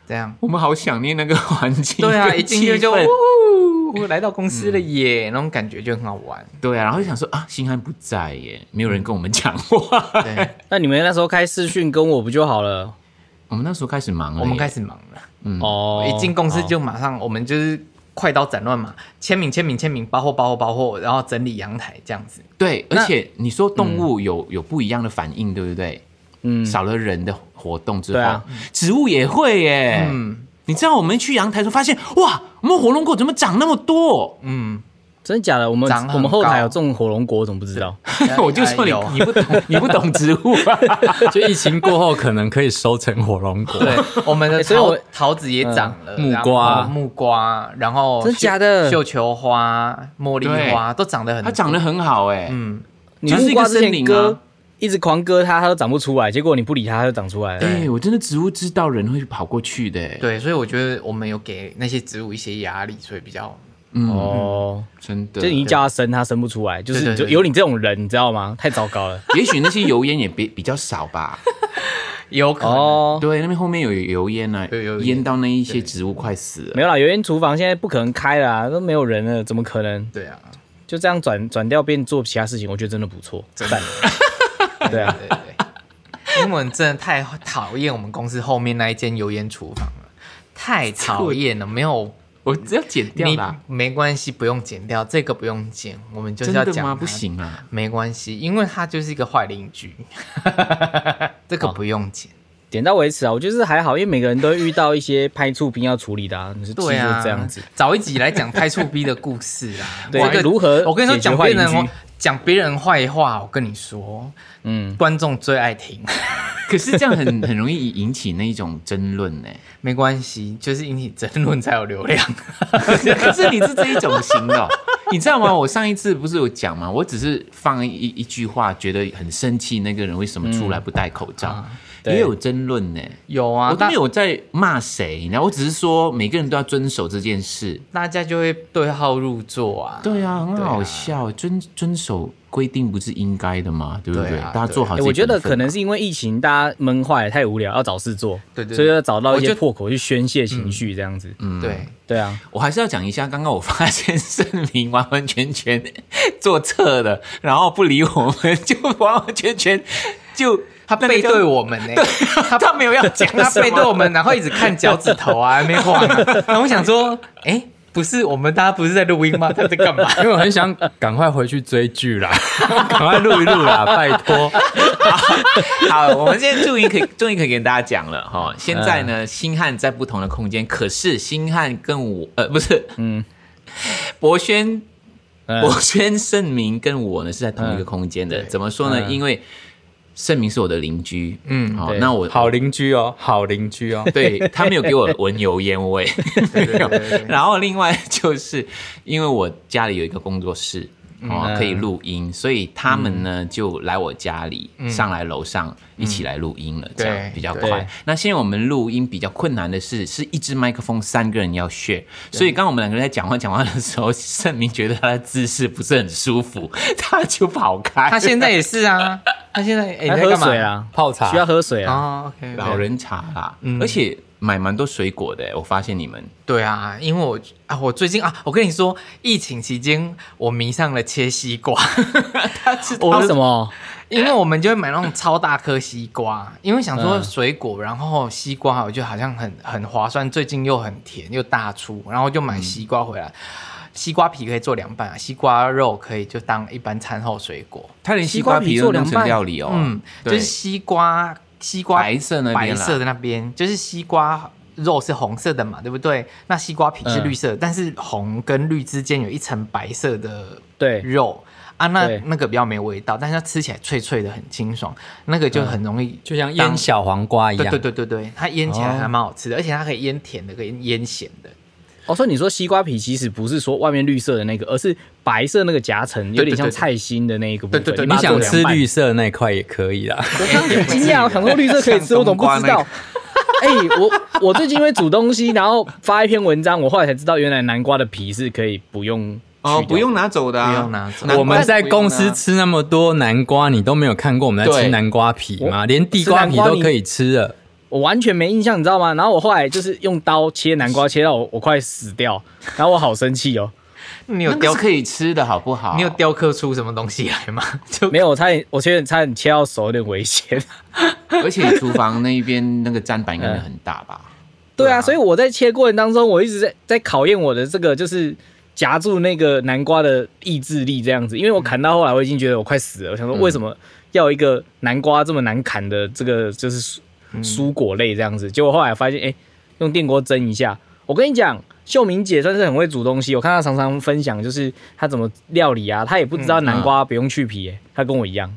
这样。我们好想念那个环境，对啊，一进去就气氛呜，来到公司了耶，那种感觉就很好玩。对啊，然后就想说啊，星汉不在耶，没有人跟我们讲话。对，那你们那时候开视讯跟我不就好了？我们那时候开始忙了，我们开始忙了，嗯哦，一进公司就马上，我们就是快刀斩乱麻，签名签名签名，包货包货包货，然后整理阳台这样子。对，而且你说动物有、有不一样的反应，对不对？嗯，少了人的活动之后，啊植物也会耶。嗯你知道我们去阳台的时候发现，哇，我们火龙果怎么长那么多？嗯，真的假的？我们我们后台有种火龙果，我怎么不知道？我就说你有你不懂你不懂植物啊。就疫情过后，可能可以收成火龙果。对，我们的桃欸所以桃子也长了，木瓜木瓜，然后真假的绣球花、茉莉花都长得很，它长得很好哎，嗯，你就是一个木瓜之前森林割啊。一直狂割它，它都长不出来，结果你不理它，它就长出来了。哎、我真的植物知道人会跑过去的耶，对，所以我觉得我们有给那些植物一些压力，所以比较嗯，哦，真的。就你一叫它生，它生不出来，就是有你这种人，你知道吗？太糟糕了。也许那些油烟也 比比较少吧。有可能。哦，对，那边后面有油烟呢、有有烟烟到那一些植物快死了。没有啦，油烟厨房现在不可能开了啊，都没有人了，怎么可能？对啊，就这样转转掉变做其他事情，我觉得真的不错，赞。对啊，对对对，因为我们真的太讨厌我们公司后面那一间油烟厨房了，太讨厌了，没有我只要剪掉你啦。没关系，不用剪掉，这个不用剪，我们就是要讲？不，行啊。没关系，因为他就是一个坏邻居，这个不用剪。点到为止啊，我觉得是还好，因为每个人都会遇到一些拍触兵要处理的啊，你是对啊，这样子。找一集来讲拍触逼的故事啊。对这个如何我跟你说，讲坏邻居别人讲别人坏话，我跟你说，嗯，观众最爱听。可是这样很很容易引起那一种争论呢。没关系，就是引起争论才有流量。可是你是这一种型的哦、你知道吗？我上一次不是有讲吗？我只是放一一句话，觉得很生气，那个人为什么出来不戴口罩，对也有争论呢。有啊，我都大没有在骂谁，然后我只是说每个人都要遵守这件事。大家就会对号入座啊。对啊，很好笑，遵遵守规定不是应该的吗？对不对？对啊大家做好欸我觉得可能是因为疫情，大家闷坏了，太无聊，要找事做，对对对所以要找到一些破口去宣泄情绪，这样子。嗯对，对啊，我还是要讲一下，刚刚我发现盛明完完全全做错了，然后不理我们，就完完全全就他背对我们呢、他他没有要讲 他背对我们，然后一直看脚趾头啊，还没晃、啊。然后我想说，哎、不是我们大家不是在录音吗？他在干嘛？因为我很想赶快回去追剧啦，赶快录一录啦，拜托。好，我们现在终于可以终于可以跟大家讲了哈。现在呢，星汉在不同的空间，可是星汉跟我呃不是，嗯，博轩。嗯博轩、盛明跟我呢是在同一个空间的，怎么说呢？嗯因为盛明是我的邻居，嗯好，那我好邻居哦，好邻居哦。对他没有给我闻油烟味。然后另外就是因为我家里有一个工作室。哦，嗯可以录音，所以他们呢就来我家里，上来楼上一起来录音了，这样对比较快。那现在我们录音比较困难的是，是一支麦克风三个人要 share，所以刚刚我们两个人在讲话讲话的时候，盛明觉得他的姿势不是很舒服，他就跑开。他现在也是啊，啊，现在在干嘛水？啊，泡茶需要喝水啊。哦，OK，老人茶啦，嗯而且买蛮多水果的，我发现你们对啊，因为我啊，我最近啊，我跟你说，疫情期间我迷上了切西瓜，为什么？因为我们就会买那种超大颗西瓜，因为想说嗯水果，然后西瓜我觉得好像很很划算，最近又很甜又大出，然后就买西瓜回来。西瓜皮可以做凉拌啊，西瓜肉可以就当一般餐后水果。它连西西瓜皮都弄成做凉拌料理哦，嗯，就对是西瓜西瓜白色那白色的那边，就是西瓜肉是红色的嘛，对不对？那西瓜皮是绿色的，但是红跟绿之间有一层白色的对，肉。啊，那那个比较没味道，但是它吃起来脆脆的，很清爽，那个就很容易就像腌小黄瓜一样。对对对对对，它腌起来还蛮好吃的，而且它可以腌甜的，可以腌咸的。哦，所以你说西瓜皮其实不是说外面绿色的那个，而是白色那个夹层，有点像菜心的那一个部分。对对对你你想吃绿色那一块也可以啦。我刚刚很惊讶，我想说绿色可以吃，我怎么不知道？哎、我我最近因为煮东西，然后发一篇文章，我后来才知道，原来南瓜的皮是可以不用哦，不用拿走的啊，不用拿走我们在公司吃那么多南瓜，你都没有看过我们在吃南瓜皮吗？连地瓜皮都可以吃了。我完全没印象，你知道吗？然后我后来就是用刀切南瓜，切到我我快死掉，然后我好生气哦。你有雕那个是可以吃的好不好？你有雕刻出什么东西来吗？就 没有，我差点我切差点切到手，有点危险。而且厨房那一边那个砧板应该很大吧？对啊，所以我在切过程当中，我一直在在考验我的这个就是夹住那个南瓜的意志力这样子，因为我砍到后来我已经觉得我快死了，我想说为什么要一个南瓜这么难砍的这个就是蔬蔬果类这样子，结果后来发现哎、用电锅蒸一下，我跟你讲。秀明姐算是很会煮东西，我看她常常分享，就是她怎么料理啊，她也不知道南瓜不用去皮、欸，她跟我一样。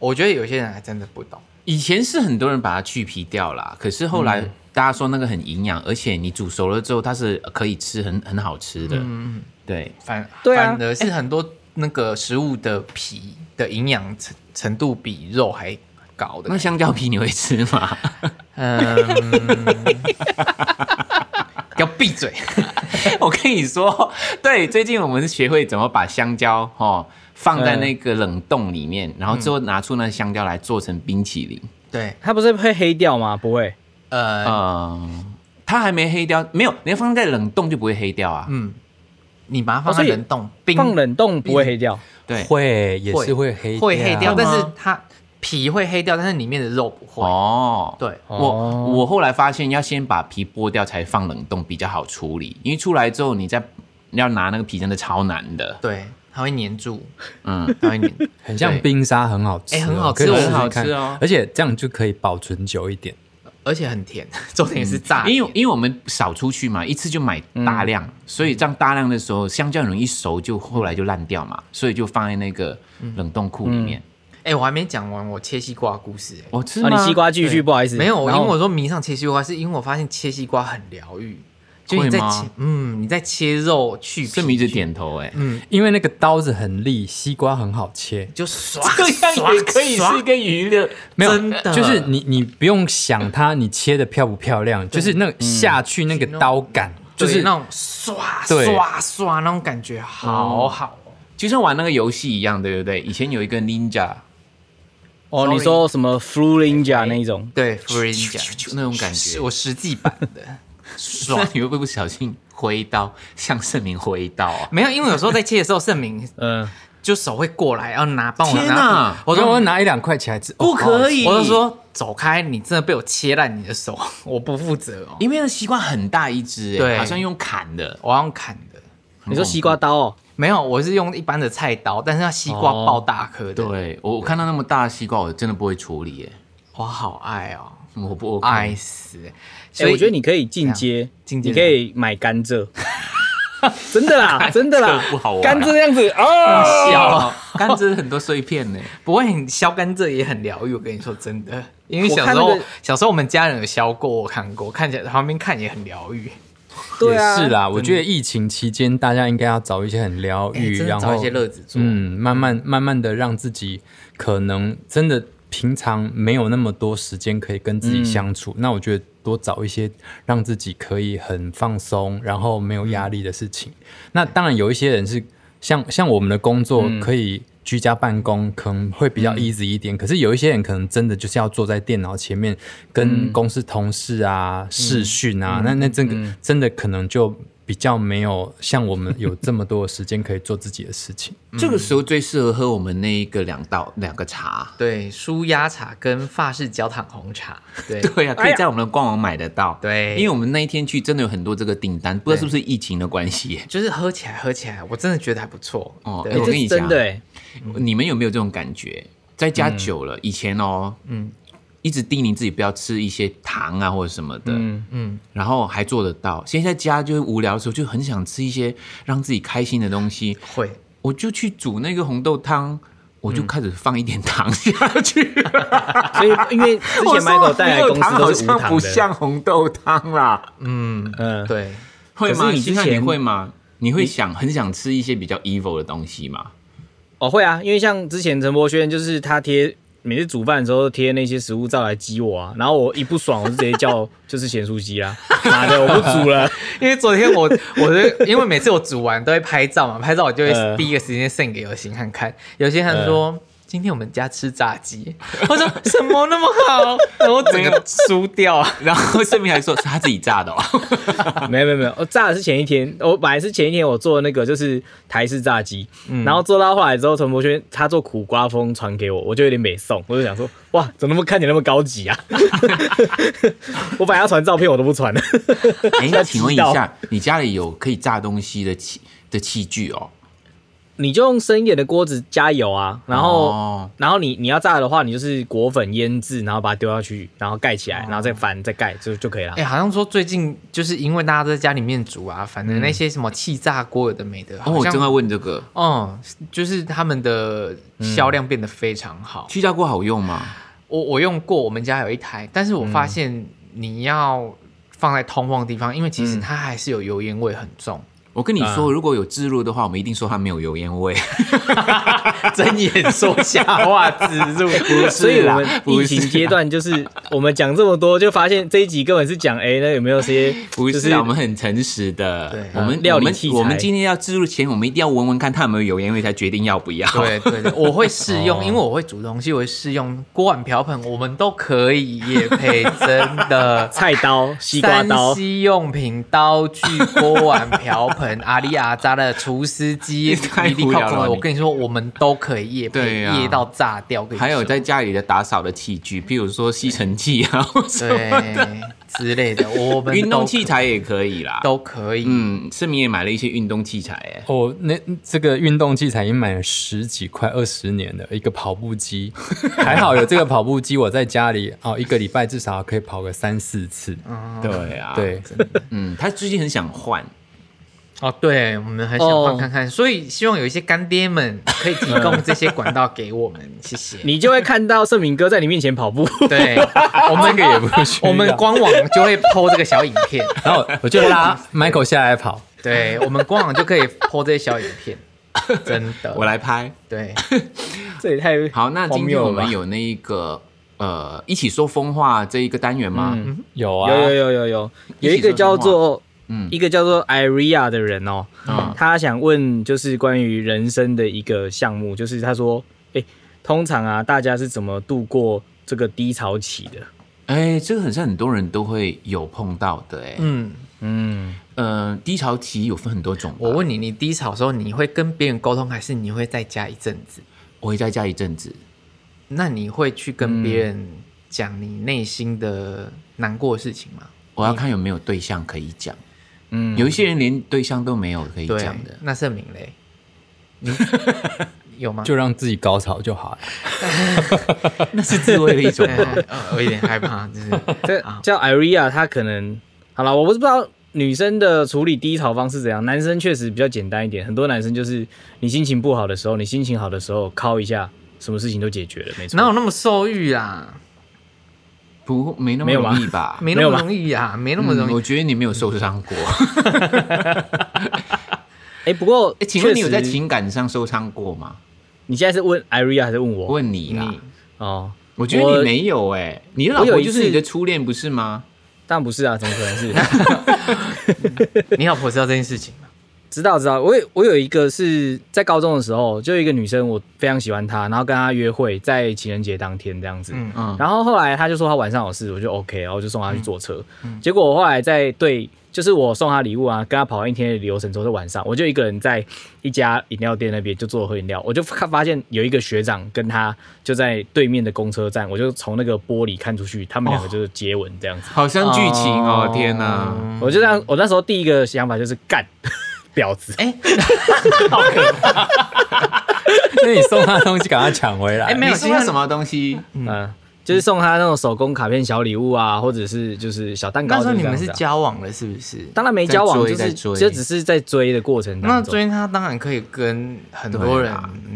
我觉得有些人还真的不懂。以前是很多人把它去皮掉啦，可是后来大家说那个很营养，而且你煮熟了之后它是可以吃，很很好吃的。嗯，对，反对啊反而是很多那个食物的皮的营养程程度比肉还高的那。香蕉皮你会吃吗？嗯，要闭嘴。我跟你说，对，最近我们学会怎么把香蕉哦放在那个冷冻里面，然后之后拿出那香蕉来做成冰淇淋。对，它不是会黑掉吗？不会，呃，呃，它还没黑掉，没有，你要放在冷冻就不会黑掉啊。嗯，你把它放在冷冻冰放冷冻不会黑掉。对，会也是会黑会黑掉，但是它皮会黑掉，但是里面的肉不会。哦，对，我哦。我后来发现要先把皮剥掉才放冷冻比较好处理，因为出来之后你再要拿那个皮真的超难的。对，它会粘住，嗯，它会粘。很像冰沙，很好吃哦，哎很好吃很好吃哦。而且这样就可以保存久一点。而且很甜，重点是炸因为因为我们少出去嘛，一次就买大量，所以这样大量的时候，香蕉很容易熟，就后来就烂掉嘛，所以就放在那个冷冻库里面。哎、我还没讲完我切西瓜的故事、哎，啊，我吃吗？你西瓜继续，不好意思。没有，因为我说迷上切西瓜，是因为我发现切西瓜很疗愈。就你在切，嗯，你在切肉去皮，盛明一直点头哎、嗯，因为那个刀子很利，西瓜很好切。就刷，这样也可以是一个娱乐。没有真的，就是你你不用想它，你切的漂不漂亮，就是那个下去那个刀感，就就是是那种刷对刷刷那种感觉，好好哦。就像玩那个游戏一样，对不对？以前有一个 Ninja 哦，你说什么 Flu Ninja 那一种？对 f r i n g 那种感觉是我实际版的那你会不会不小心挥刀向盛明挥刀啊？没有，因为有时候在切的时候，盛明 嗯，就手会过来要拿，帮我拿天哪。我说我拿一两块起来吃，哦不可以，我就说走开，你真的被我切烂你的手，我不负责哦。因为那西瓜很大一只，哎，对好像用砍的。我要用砍的，你说西瓜刀哦？没有，我是用一般的菜刀，但是它西瓜爆大颗的，对我我看到那么大的西瓜，我真的不会处理，耶，我好爱哦，我不爱。死。哎、我觉得你可以进阶，进阶你可以买甘蔗，真的啦，真的啦。甘蔗不好，玩甘蔗这样子啊，小 甘蔗很多碎片呢，不会很削甘蔗也很疗愈，我跟你说真的，因为小时候、那个小时候我们家人有削过，我看过，看起来旁边看也很疗愈。对啊，也是啦，我觉得疫情期间大家应该要找一些很疗哎愈，然后找一些乐子做。嗯，慢慢慢慢的让自己可能真的平常没有那么多时间可以跟自己相处，那我觉得多找一些让自己可以很放松，然后没有压力的事情。那当然有一些人是像像我们的工作可以居家办公可能会比较 easy 一点，可是有一些人可能真的就是要坐在电脑前面跟公司同事啊、视讯啊，那那这个真的可能就比较没有像我们有这么多的时间可以做自己的事情。这个时候最适合喝我们那一个两道两个茶。对，舒压茶跟法式焦糖红茶，对 对啊，可以在我们的官网买得到。对因为我们那一天去真的有很多这个订单，不知道是不是疫情的关系。就是喝起来喝起来，我真的觉得还不错。哦哎我跟你讲真你们有没有这种感觉？在家久了，以前哦，嗯，一直叮咛自己不要吃一些糖啊或者什么的，嗯嗯，然后还做得到。现在在家就是无聊的时候，就很想吃一些让自己开心的东西，会我就去煮那个红豆汤，我就开始放一点糖下去。所以因为之前 Michael 带来的公司都是无好像不，像红豆汤啦，嗯，嗯，对，会吗？你之星汉你前会吗？你会想很想吃一些比较 evil 的东西吗？哦会啊，因为像之前陈柏轩就是他贴。每次煮饭的时候贴那些食物照来激我啊，然后我一不爽，我就直接叫就是咸酥鸡啦，妈的我不煮了，因为昨天我我是因为每次我煮完都会拍照嘛，拍照我就会 呃第一个时间 send 给有心汉看，有心汉说。今天我们家吃炸鸡，我说什么那么好，然后我整个输掉啊！然后顺便还说是他自己炸的哦。没有没有没有，我炸的是前一天，我本来是前一天我做那个就是台式炸鸡，然后做到后来之后，陈柏轩他做苦瓜风传给我，我就有点美送，我就想说哇，怎么那么看起来那么高级啊？我本来要传照片，我都不传了。哎，那请问一知下，你家里有可以炸东西的器的器具哦？你就用深一点的锅子加油啊，然后、哦然后你你要炸的话，你就是裹粉腌制，然后把它丢下去，然后盖起来，然后再翻再盖就就可以了哎、。好像说最近就是因为大家都在家里面煮啊，反正那些什么气炸锅有的没的，哦，好像我正在问这个，嗯，就是他们的销量变得非常好。气炸锅好用吗？我我用过，我们家有一台，但是我发现你要放在通风的地方，因为其实它还是有油烟味很重。我跟你说，如果有置入的话，我们一定说它没有油烟味。睁眼说瞎话，植 入不所以我们疫情阶段就是我们讲这么多，就发现这一集根本是讲哎，那有没有些不就是啊，我们很诚实的。对我们嗯料理我们器材我们今天要置入前，我们一定要闻闻看它有没有油烟味，才决定要不要。对对对，我会试用，哦因为我会煮东西，我会试用锅碗瓢盆，我们都可以也配，真的。菜刀、西瓜刀西用品、刀具、锅碗瓢盆、阿里阿扎的厨师机、太米粒扣扣，无聊了我跟你说，我们都可以夜配，对啊夜到炸掉。还有在家里的打扫的器具，譬如说吸尘器啊，对之类的，我们运动器材也可以啦。都可以。嗯，盛明也买了一些运动器材，哎，哦，那这个运动器材已经买了十几块二十年了，一个跑步机，还好有这个跑步机，我在家里哦，一个礼拜至少可以跑个三四次。对啊，，对，嗯，他最近很想换，哦，对，我们很想哦换看看，所以希望有一些干爹们 可以提供这些管道给我们，谢谢。你就会看到盛敏哥在你面前跑步。对，我们这个也不需要我们官网就会 PO 这个小影片，然后我就拉 Michael 下来跑。对我们官网就可以 PO 这些小影片，真的。我来拍。对，这也太好，那今天我们有那一个呃，一起说风话这一个单元吗？有啊，有有有有有有一个叫做嗯一个叫做 Iria 的人哦，嗯他想问就是关于人生的一个项目，就是他说，哎，通常啊，大家是怎么度过这个低潮期的？哎，这个很像很多人都会有碰到的，哎，嗯，嗯，呃，低潮期有分很多种，我问你，你低潮的时候，你会跟别人沟通，还是你会在家一阵子？我会在家一阵子，那你会去跟别人讲你内心的难过的事情吗？我要看有没有对象可以讲。嗯有一些人连对象都没有可以对讲的，，那盛明嘞，你 有吗？就让自己高潮就好了。那是自慰的一种哎吗？呃我有点害怕，就是这叫 Iria，他可能好了，我不知道女生的处理低潮方式怎样，男生确实比较简单一点。很多男生就是你心情不好的时候，你心情好的时候，敲一下，什么事情都解决了，没错。哪有那么受欲啦？不，没那么容易吧？没那么容易啊，没那么容易。嗯我觉得你没有受伤过。哎、不过哎，请问你有在情感上受伤过吗？你现在是问 Iria 还是问我？问你啦你，哦，我觉得你没有哎，你的老婆就是你的初恋，不是吗？当然不是啊，怎么可能是？你老婆知道这件事情吗？知道知道，我有我有一个是在高中的时候，就有一个女生，我非常喜欢她，然后跟她约会，在情人节当天这样子。嗯嗯然后后来她就说她晚上有事，我就 OK，然后就送她去坐车。结果我后来在对，就是我送她礼物啊，跟她跑完一天的流程之后，在晚上我就一个人在一家饮料店那边就坐喝饮料，我就看发现有一个学长跟她就在对面的公车站，我就从那个玻璃看出去，他们两个就是接吻这样子。好像剧情哦，天哪！我就这样，我那时候第一个想法就是干婊子。哎 好可怕 那你送他东西，赶快抢回来。哎没有你送他什么东西？嗯，就是送他那种手工卡片小礼物啊，或者是就是小蛋糕。那时候你们是交往了是不是？当然没交往，就是在追就只是在追的过程中。追他当然可以跟很多人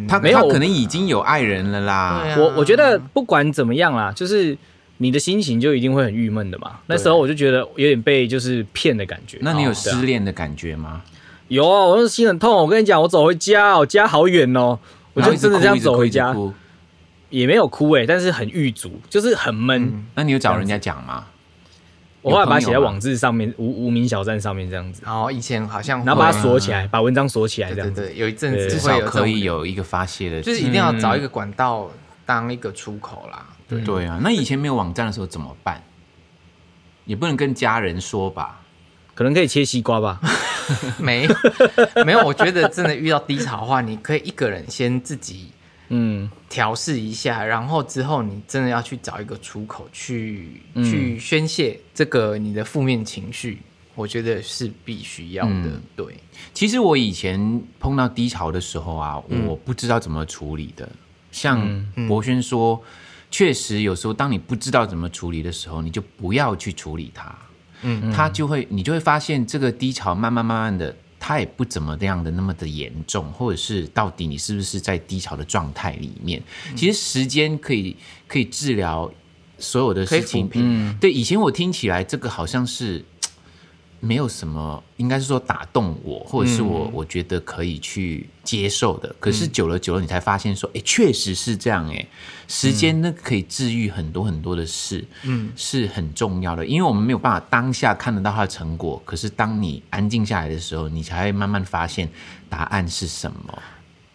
他没有可能已经有爱人了啦。啊我我觉得不管怎么样啦，就是你的心情就一定会很郁闷的嘛。那时候我就觉得有点被就是骗的感觉。那你有失恋的感觉吗？有啊，我心很痛。我跟你讲，我走回家，我家好远哦，我就真的这样走回家也没有哭诶、但是很郁卒，就是很闷。那你有找人家讲吗？我后来把它写在网志上面，无无名小站上面这样子，然后以前好像然后把它会锁起来，把文章锁起来这样子。对对对，有一阵子至少可以，有一个发泄的，就是一定要找一个管道当一个出口啦。对对啊。那以前没有网站的时候怎么办？也不能跟家人说吧？可能可以切西瓜吧。没有没有，我觉得真的遇到低潮的话，你可以一个人先自己嗯，调试一下，然后之后你真的要去找一个出口去、嗯去宣泄这个你的负面情绪，我觉得是必须要的。嗯对，其实我以前碰到低潮的时候啊，我不知道怎么处理的。像博轩说，确实有时候当你不知道怎么处理的时候，你就不要去处理它。嗯，它就会你就会发现这个低潮慢慢慢慢的，它也不怎么样的那么的严重，或者是到底你是不是在低潮的状态里面？其实时间可以可以治疗所有的事情嗯。对，以前我听起来这个好像是没有什么，应该是说打动我，或者是我、我觉得可以去接受的。可是久了久了，你才发现说，哎、确实是这样、哎，时间那可以治愈很多很多的事，嗯，是很重要的。因为我们没有办法当下看得到它的成果，可是当你安静下来的时候，你才会慢慢发现答案是什么。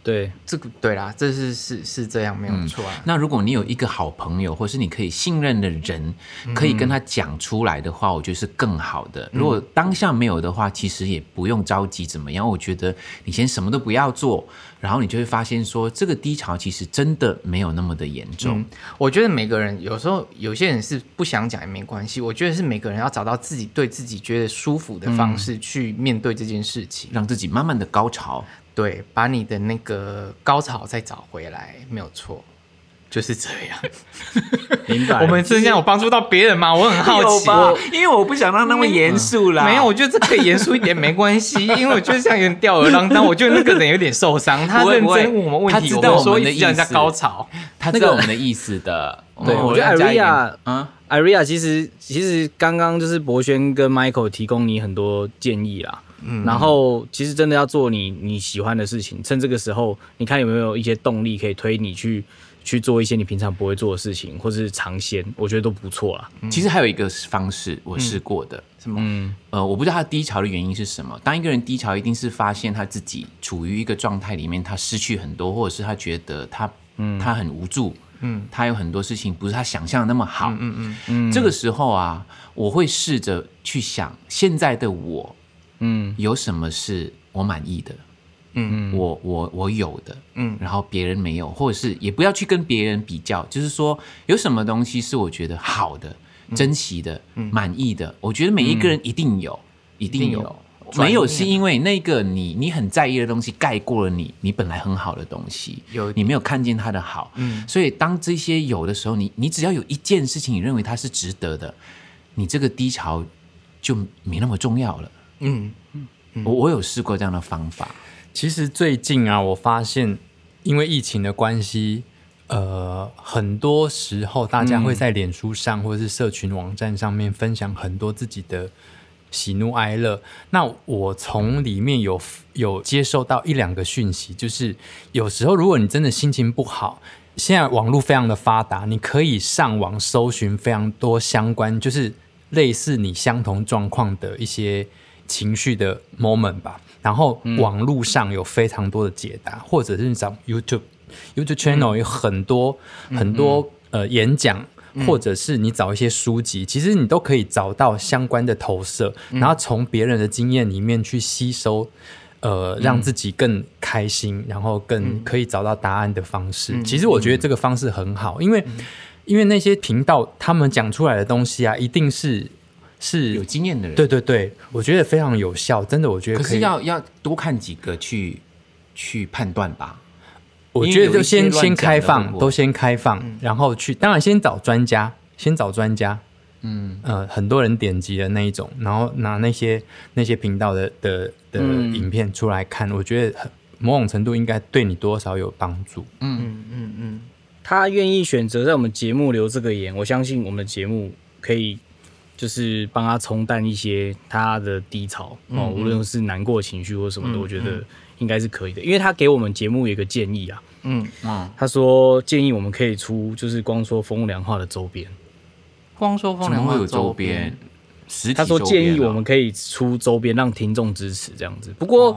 对，这个对啦，这是是是这样，没嗯有错啊。那如果你有一个好朋友，或是你可以信任的人，可以跟他讲出来的话，我觉得是更好的。如果当下没有的话，其实也不用着急怎么样。我觉得你先什么都不要做，然后你就会发现说，这个低潮其实真的没有那么的严重。我觉得每个人有时候有些人是不想讲也没关系，我觉得是每个人要找到自己对自己觉得舒服的方式去面对这件事情。让自己慢慢的高潮，对，把你的那个高潮再找回来，没有错，就是这样。明白。我们真这样有帮助到别人吗？我很好奇。因为我不想让那么严肃啦。没有，我觉得这可以严肃一点没关系，因为我觉得这样有点吊儿郎当。我觉得那个人有点受伤，他认真问我们问题，他知道我们的一直叫人家高潮。他知道我们的意思的。对哦我觉得要加一点 Aria 啊，艾瑞亚其实其实刚刚就是博轩跟 Michael 提供你很多建议啦，嗯，然后其实真的要做你你喜欢的事情，趁这个时候，你看有没有一些动力可以推你去去做一些你平常不会做的事情，或是尝鲜，我觉得都不错啦。其实还有一个方式我试过的，什么？嗯呃，我不知道他低潮的原因是什么。当一个人低潮，一定是发现他自己处于一个状态里面，他失去很多，或者是他觉得他，他很无助，嗯，他有很多事情不是他想象的那么好，嗯嗯嗯。这个时候啊，我会试着去想，现在的我嗯。有什么是我满意的，嗯。我我我有的，嗯。然后别人没有，或者是也不要去跟别人比较，就是说有什么东西是我觉得好的、珍惜的、满意的，我觉得每一个人一定有，一定有。没有是因为那个你你很在意的东西盖过了你你本来很好的东西，有。你没有看见它的好，嗯。所以当这些有的时候，你你只要有一件事情你认为它是值得的，你这个低潮就没那么重要了。嗯，我我有试过这样的方法，其实最近啊，我发现因为疫情的关系，呃，很多时候大家会在脸书上或者是社群网站上面分享很多自己的喜怒哀乐。那我从里面有有接收到一两个讯息，就是有时候如果你真的心情不好。现在网络非常的发达，你可以上网搜寻非常多相关，就是类似你相同状况的一些情绪的 moment 吧。然后网络上有非常多的解答，或者是你找 YouTube YouTube channel 有很多、很多呃演讲。或者是你找一些书籍，其实你都可以找到相关的投射，然后从别人的经验里面去吸收，呃，让自己更开心，然后更可以找到答案的方式。其实我觉得这个方式很好，因为因为那些频道他们讲出来的东西啊，一定是是。有经验的人，对对对，我觉得非常有效，真的，我觉得可。可是要要多看几个去去判断吧。我觉得就先先开放，都先开放，然后去，当然先找专家，先找专家，嗯。呃，很多人点击的那一种，然后拿那些那些频道的的的嗯。影片出来看，我觉得很某种程度应该对你多少有帮助。嗯嗯嗯。他愿意选择在我们节目留这个言，我相信我们的节目可以就是帮他冲淡一些他的低潮哦，无论是难过情绪或什么的，我觉得应该是可以的，因为他给我们节目有一个建议啊，嗯，嗯，他说建议我们可以出就是光说风凉话的周边，光说怎风凉话有周周边？实体他说建议我们可以出周边让听众支持这样子，不过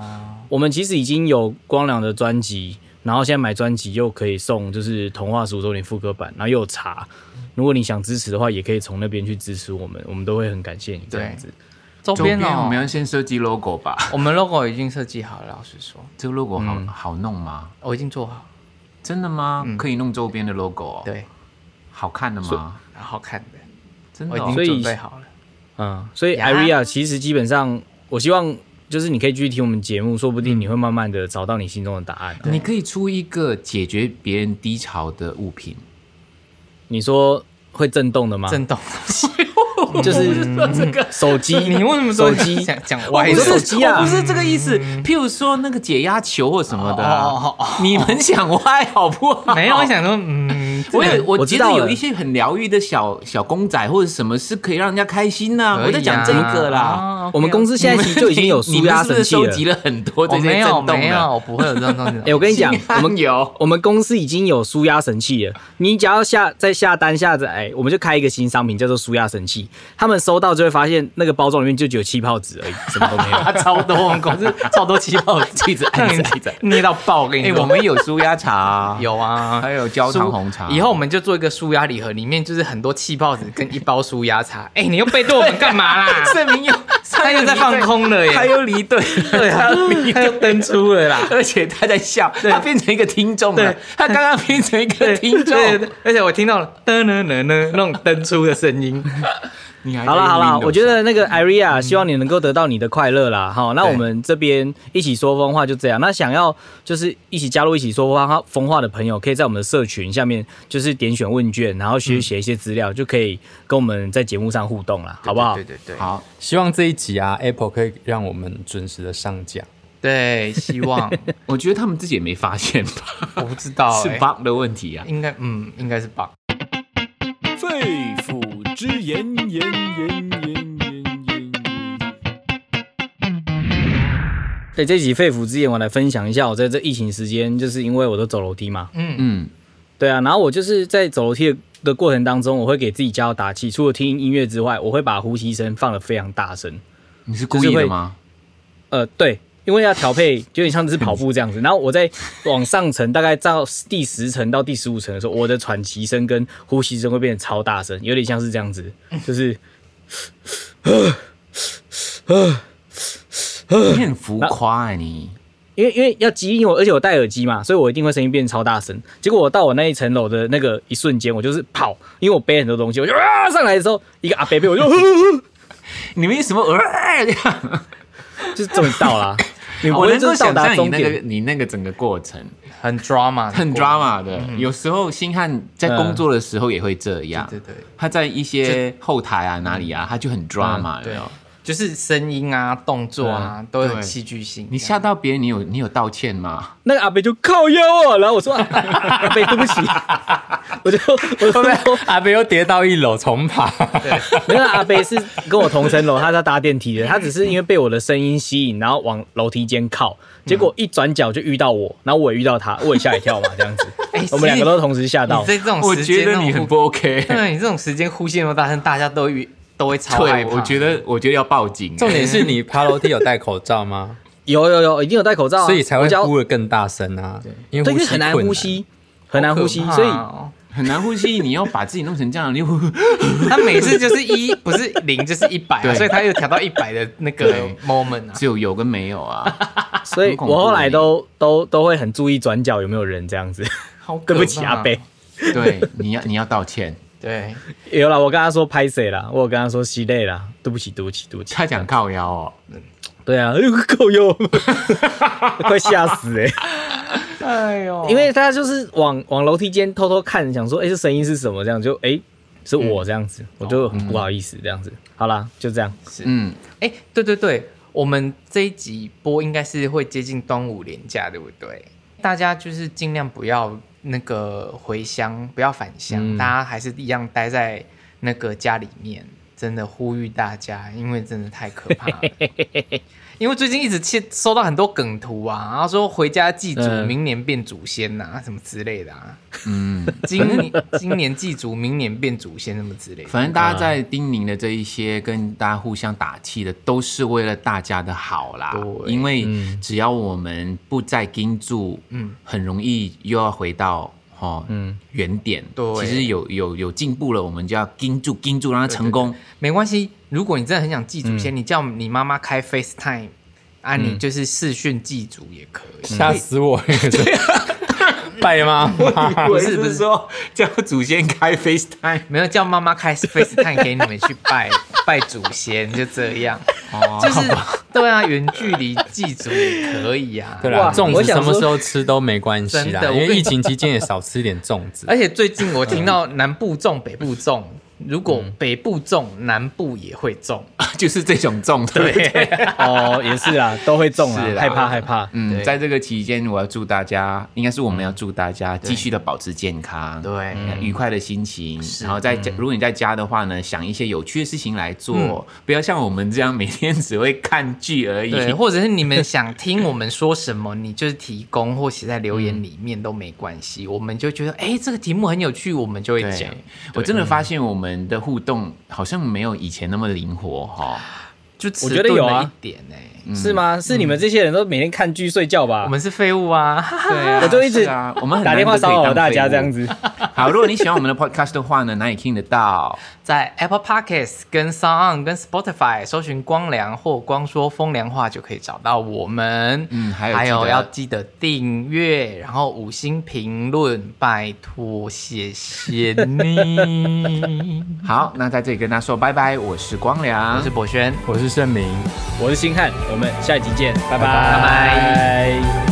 我们其实已经有光良的专辑。然后现在买专辑又可以送，就是童话十五周年副歌版，然后又有茶。如果你想支持的话，也可以从那边去支持我们，我们都会很感谢你这样子。周周边边哦，我们要先设计 logo 吧？我们 logo 已经设计好了，老实说，这个 logo 好嗯好弄吗？我已经做好，真的吗？可以弄周边的 logo 哦？，对，好看的吗？好看的，真的哦我已经所以准备好了。嗯，所以呀 Iria 其实基本上，我希望就是你可以继续听我们节目，说不定你会慢慢的找到你心中的答案啊、你可以出一个解决别人低潮的物品，你说会震动的吗？震动 就是手机，你为什么都手机？讲讲我说歪的？手机啊我不是这个意思。譬如说那个解压球或什么的你们想歪好不好？没有，我想说，嗯，我有，我觉得有一些很疗愈的小小公仔或者什么是可以让人家开心的、可以啊我在讲这个啦。啊我们公司现在其实就已经有舒压神器了收。集了很多这些我没有震动的？没有，我不会有这种东西。哎、我跟你讲，我们有我们公司已经有舒压神器了。你只要下再下单下载，哎，我们就开一个新商品叫做舒压神器。他们收到就会发现那个包装里面就只有气泡纸而已，什么都没有。他 超多，我们公司超多气泡纸，气质让你气质捏到爆。我跟哎、你说，我们有舒压茶啊，有啊，还有焦糖舒红茶。以后我们就做一个舒压礼盒，里面就是很多气泡纸跟一包舒压茶。哎，你又背对我们干嘛啦？证明又，他又在放空了耶！他又离队，对啊，他又登出了啦。而且他在笑，他变成一个听众了。他刚刚变成一个听众，对，对而且我听到了噔噔噔噔那种登出的声音。好了好了，我觉得得那个 Iria 希望你能够得到你的快乐啦。好，那我们这边一起说风话就这样。那想要就是一起加入一起说风话风话的朋友，可以在我们的社群下面就是点选问卷，然后去写一些资料，就可以跟我们在节目上互动了，好不好？对对对好，希望这一集啊，Apple 可以让我们准时的上架。对，希望 我觉得他们自己也没发现吧，我不知道 是哎 bug 的问题啊。应该嗯应该是 bug。肺腑之言，言言言言言言。对这集肺腑之言，我来分享一下，我在这疫情时间，就是因为我都走楼梯嘛，嗯嗯，对啊，然后我就是在走楼梯的过程当中，我会给自己加油打气，除了听音乐之外，我会把呼吸声放得非常大声。你是故意的吗？呃，对，因为要调配，有点像是跑步这样子。然后我在往上层，大概到第十层到第十五层的时候，我的喘息声跟呼吸声会变得超大声，有点像是这样子，就是你很浮夸哎，你因为因为要激励我，而且我戴耳机嘛，所以我一定会声音变超大声。结果我到我那一层楼的那个一瞬间，我就是跑，因为我背很多东西，我就啊上来的时候，一个阿伯被我就你们什么呃？就是终于到啦。你不我能够会就是到想象你那个，你那个整个过程。很 drama，很 drama 的。嗯。有时候星汉在工作的时候也会这样，对对对。他在一些后台啊哪里啊，他就很 drama 对。有没有就是声音啊、动作啊，都会很对戏剧性。你吓到别人，你有你有道歉吗？那个阿伯就靠腰啊，然后我说啊 阿伯对不起，我就我就说阿贝又跌到一楼重爬，没有阿伯是跟我同层楼，他在搭电梯的，他只是因为被我的声音吸引，然后往楼梯间靠，结果一转角就遇到我，然后我也遇到他，我也吓一跳嘛，这样子，哎我们两个都同时吓到你。在这种我时间觉得你很不 OK。对你这种时间呼吸那么大声，大家都遇都会超害，怕。我觉得我觉得要报警。重点是你爬楼梯有戴口罩吗？有有有，一定有戴口罩啊，所以才会呼的更大声啊。因对，为呼吸因为很难呼吸，很难呼吸，所以哦很难呼吸，你要把自己弄成这样，你 他每次就是一不是零就是一百、啊，所以他又调到一百的那个 moment 啊。只有有跟没有啊。所以我后来都都都会很注意转角有没有人这样子。对不起阿贝，对，你要你要道歉。对，有了，我跟他说拍谁啦，我有跟他说吸泪啦，对不起，对不起，对不起。他讲靠腰哦，对啊，哎呦够哟，快吓死哎、哎呦因为他就是往往楼梯间偷偷看，想说，哎、这声音是什么？这样就哎、是我这样子，我就很不好意思这样子。好啦，就这样。嗯，哎、对对对，我们这一集播应该是会接近端午连假，对不对？大家就是尽量不要那个回乡，不要返乡，大家还是一样待在那个家里面。真的呼吁大家，因为真的太可怕了。因为最近一直接收到很多梗图啊，然后说回家祭祖，嗯明年变祖先呐、什么之类的啊。嗯，今年今年祭祖，明年变祖先，什么之类的。反正大家在叮咛的这一些，跟大家互相打气的，都是为了大家的好啦。对因为只要我们不再盯住，嗯，很容易又要回到。哦，嗯，原点，对。其实有有有进步了，我们就要盯住，盯住，让它成功。没关系，如果你真的很想祭祖先，你叫你妈妈开 FaceTime，啊，你就是视讯祭祖也可以。吓死我！拜妈妈，不是不是。说叫祖先开 FaceTime，没有叫妈妈开 FaceTime 给你们去拜拜祖先，就这样。哦，就是对啊，远距离祭祖也可以啊。对啦，粽子什么时候吃都没关系啦，因为疫情期间也少吃点粽子。而且最近我听到南部粽，北部种，如果北部种，南部也会种。就是这种重，对？哦，也是啊，都会重啊是，害怕害怕。嗯，在这个期间，我要祝大家，应该是我们要祝大家继续的保持健康，对呃愉快的心情。然后在家，如果你在家的话呢，想一些有趣的事情来做，不要像我们这样每天只会看剧而已。对，或者是你们想听我们说什么，你就是提供或写在留言里面都没关系，我们就觉得哎、这个题目很有趣，我们就会讲。我真的发现我们的互动好像没有以前那么灵活哈。就我觉得有啊迟钝了一点哎、是吗？是你们这些人都每天看剧睡觉吧？我们是废物啊，对啊，我就一直我们很打电话骚扰大家这样。子。好，如果你喜欢我们的 podcast 的话呢，哪里听得到？在 Apple Podcasts、跟 Sound、跟 Spotify 搜寻“光良”或“光说风凉话”就可以找到我们。嗯还有还有要记得订阅，然后五星评论，拜托，谢谢你。好，那在这里跟大家说拜拜，我是光良，我是博轩。我是盛明。我是星汉，我我们下一集见，拜拜。拜拜。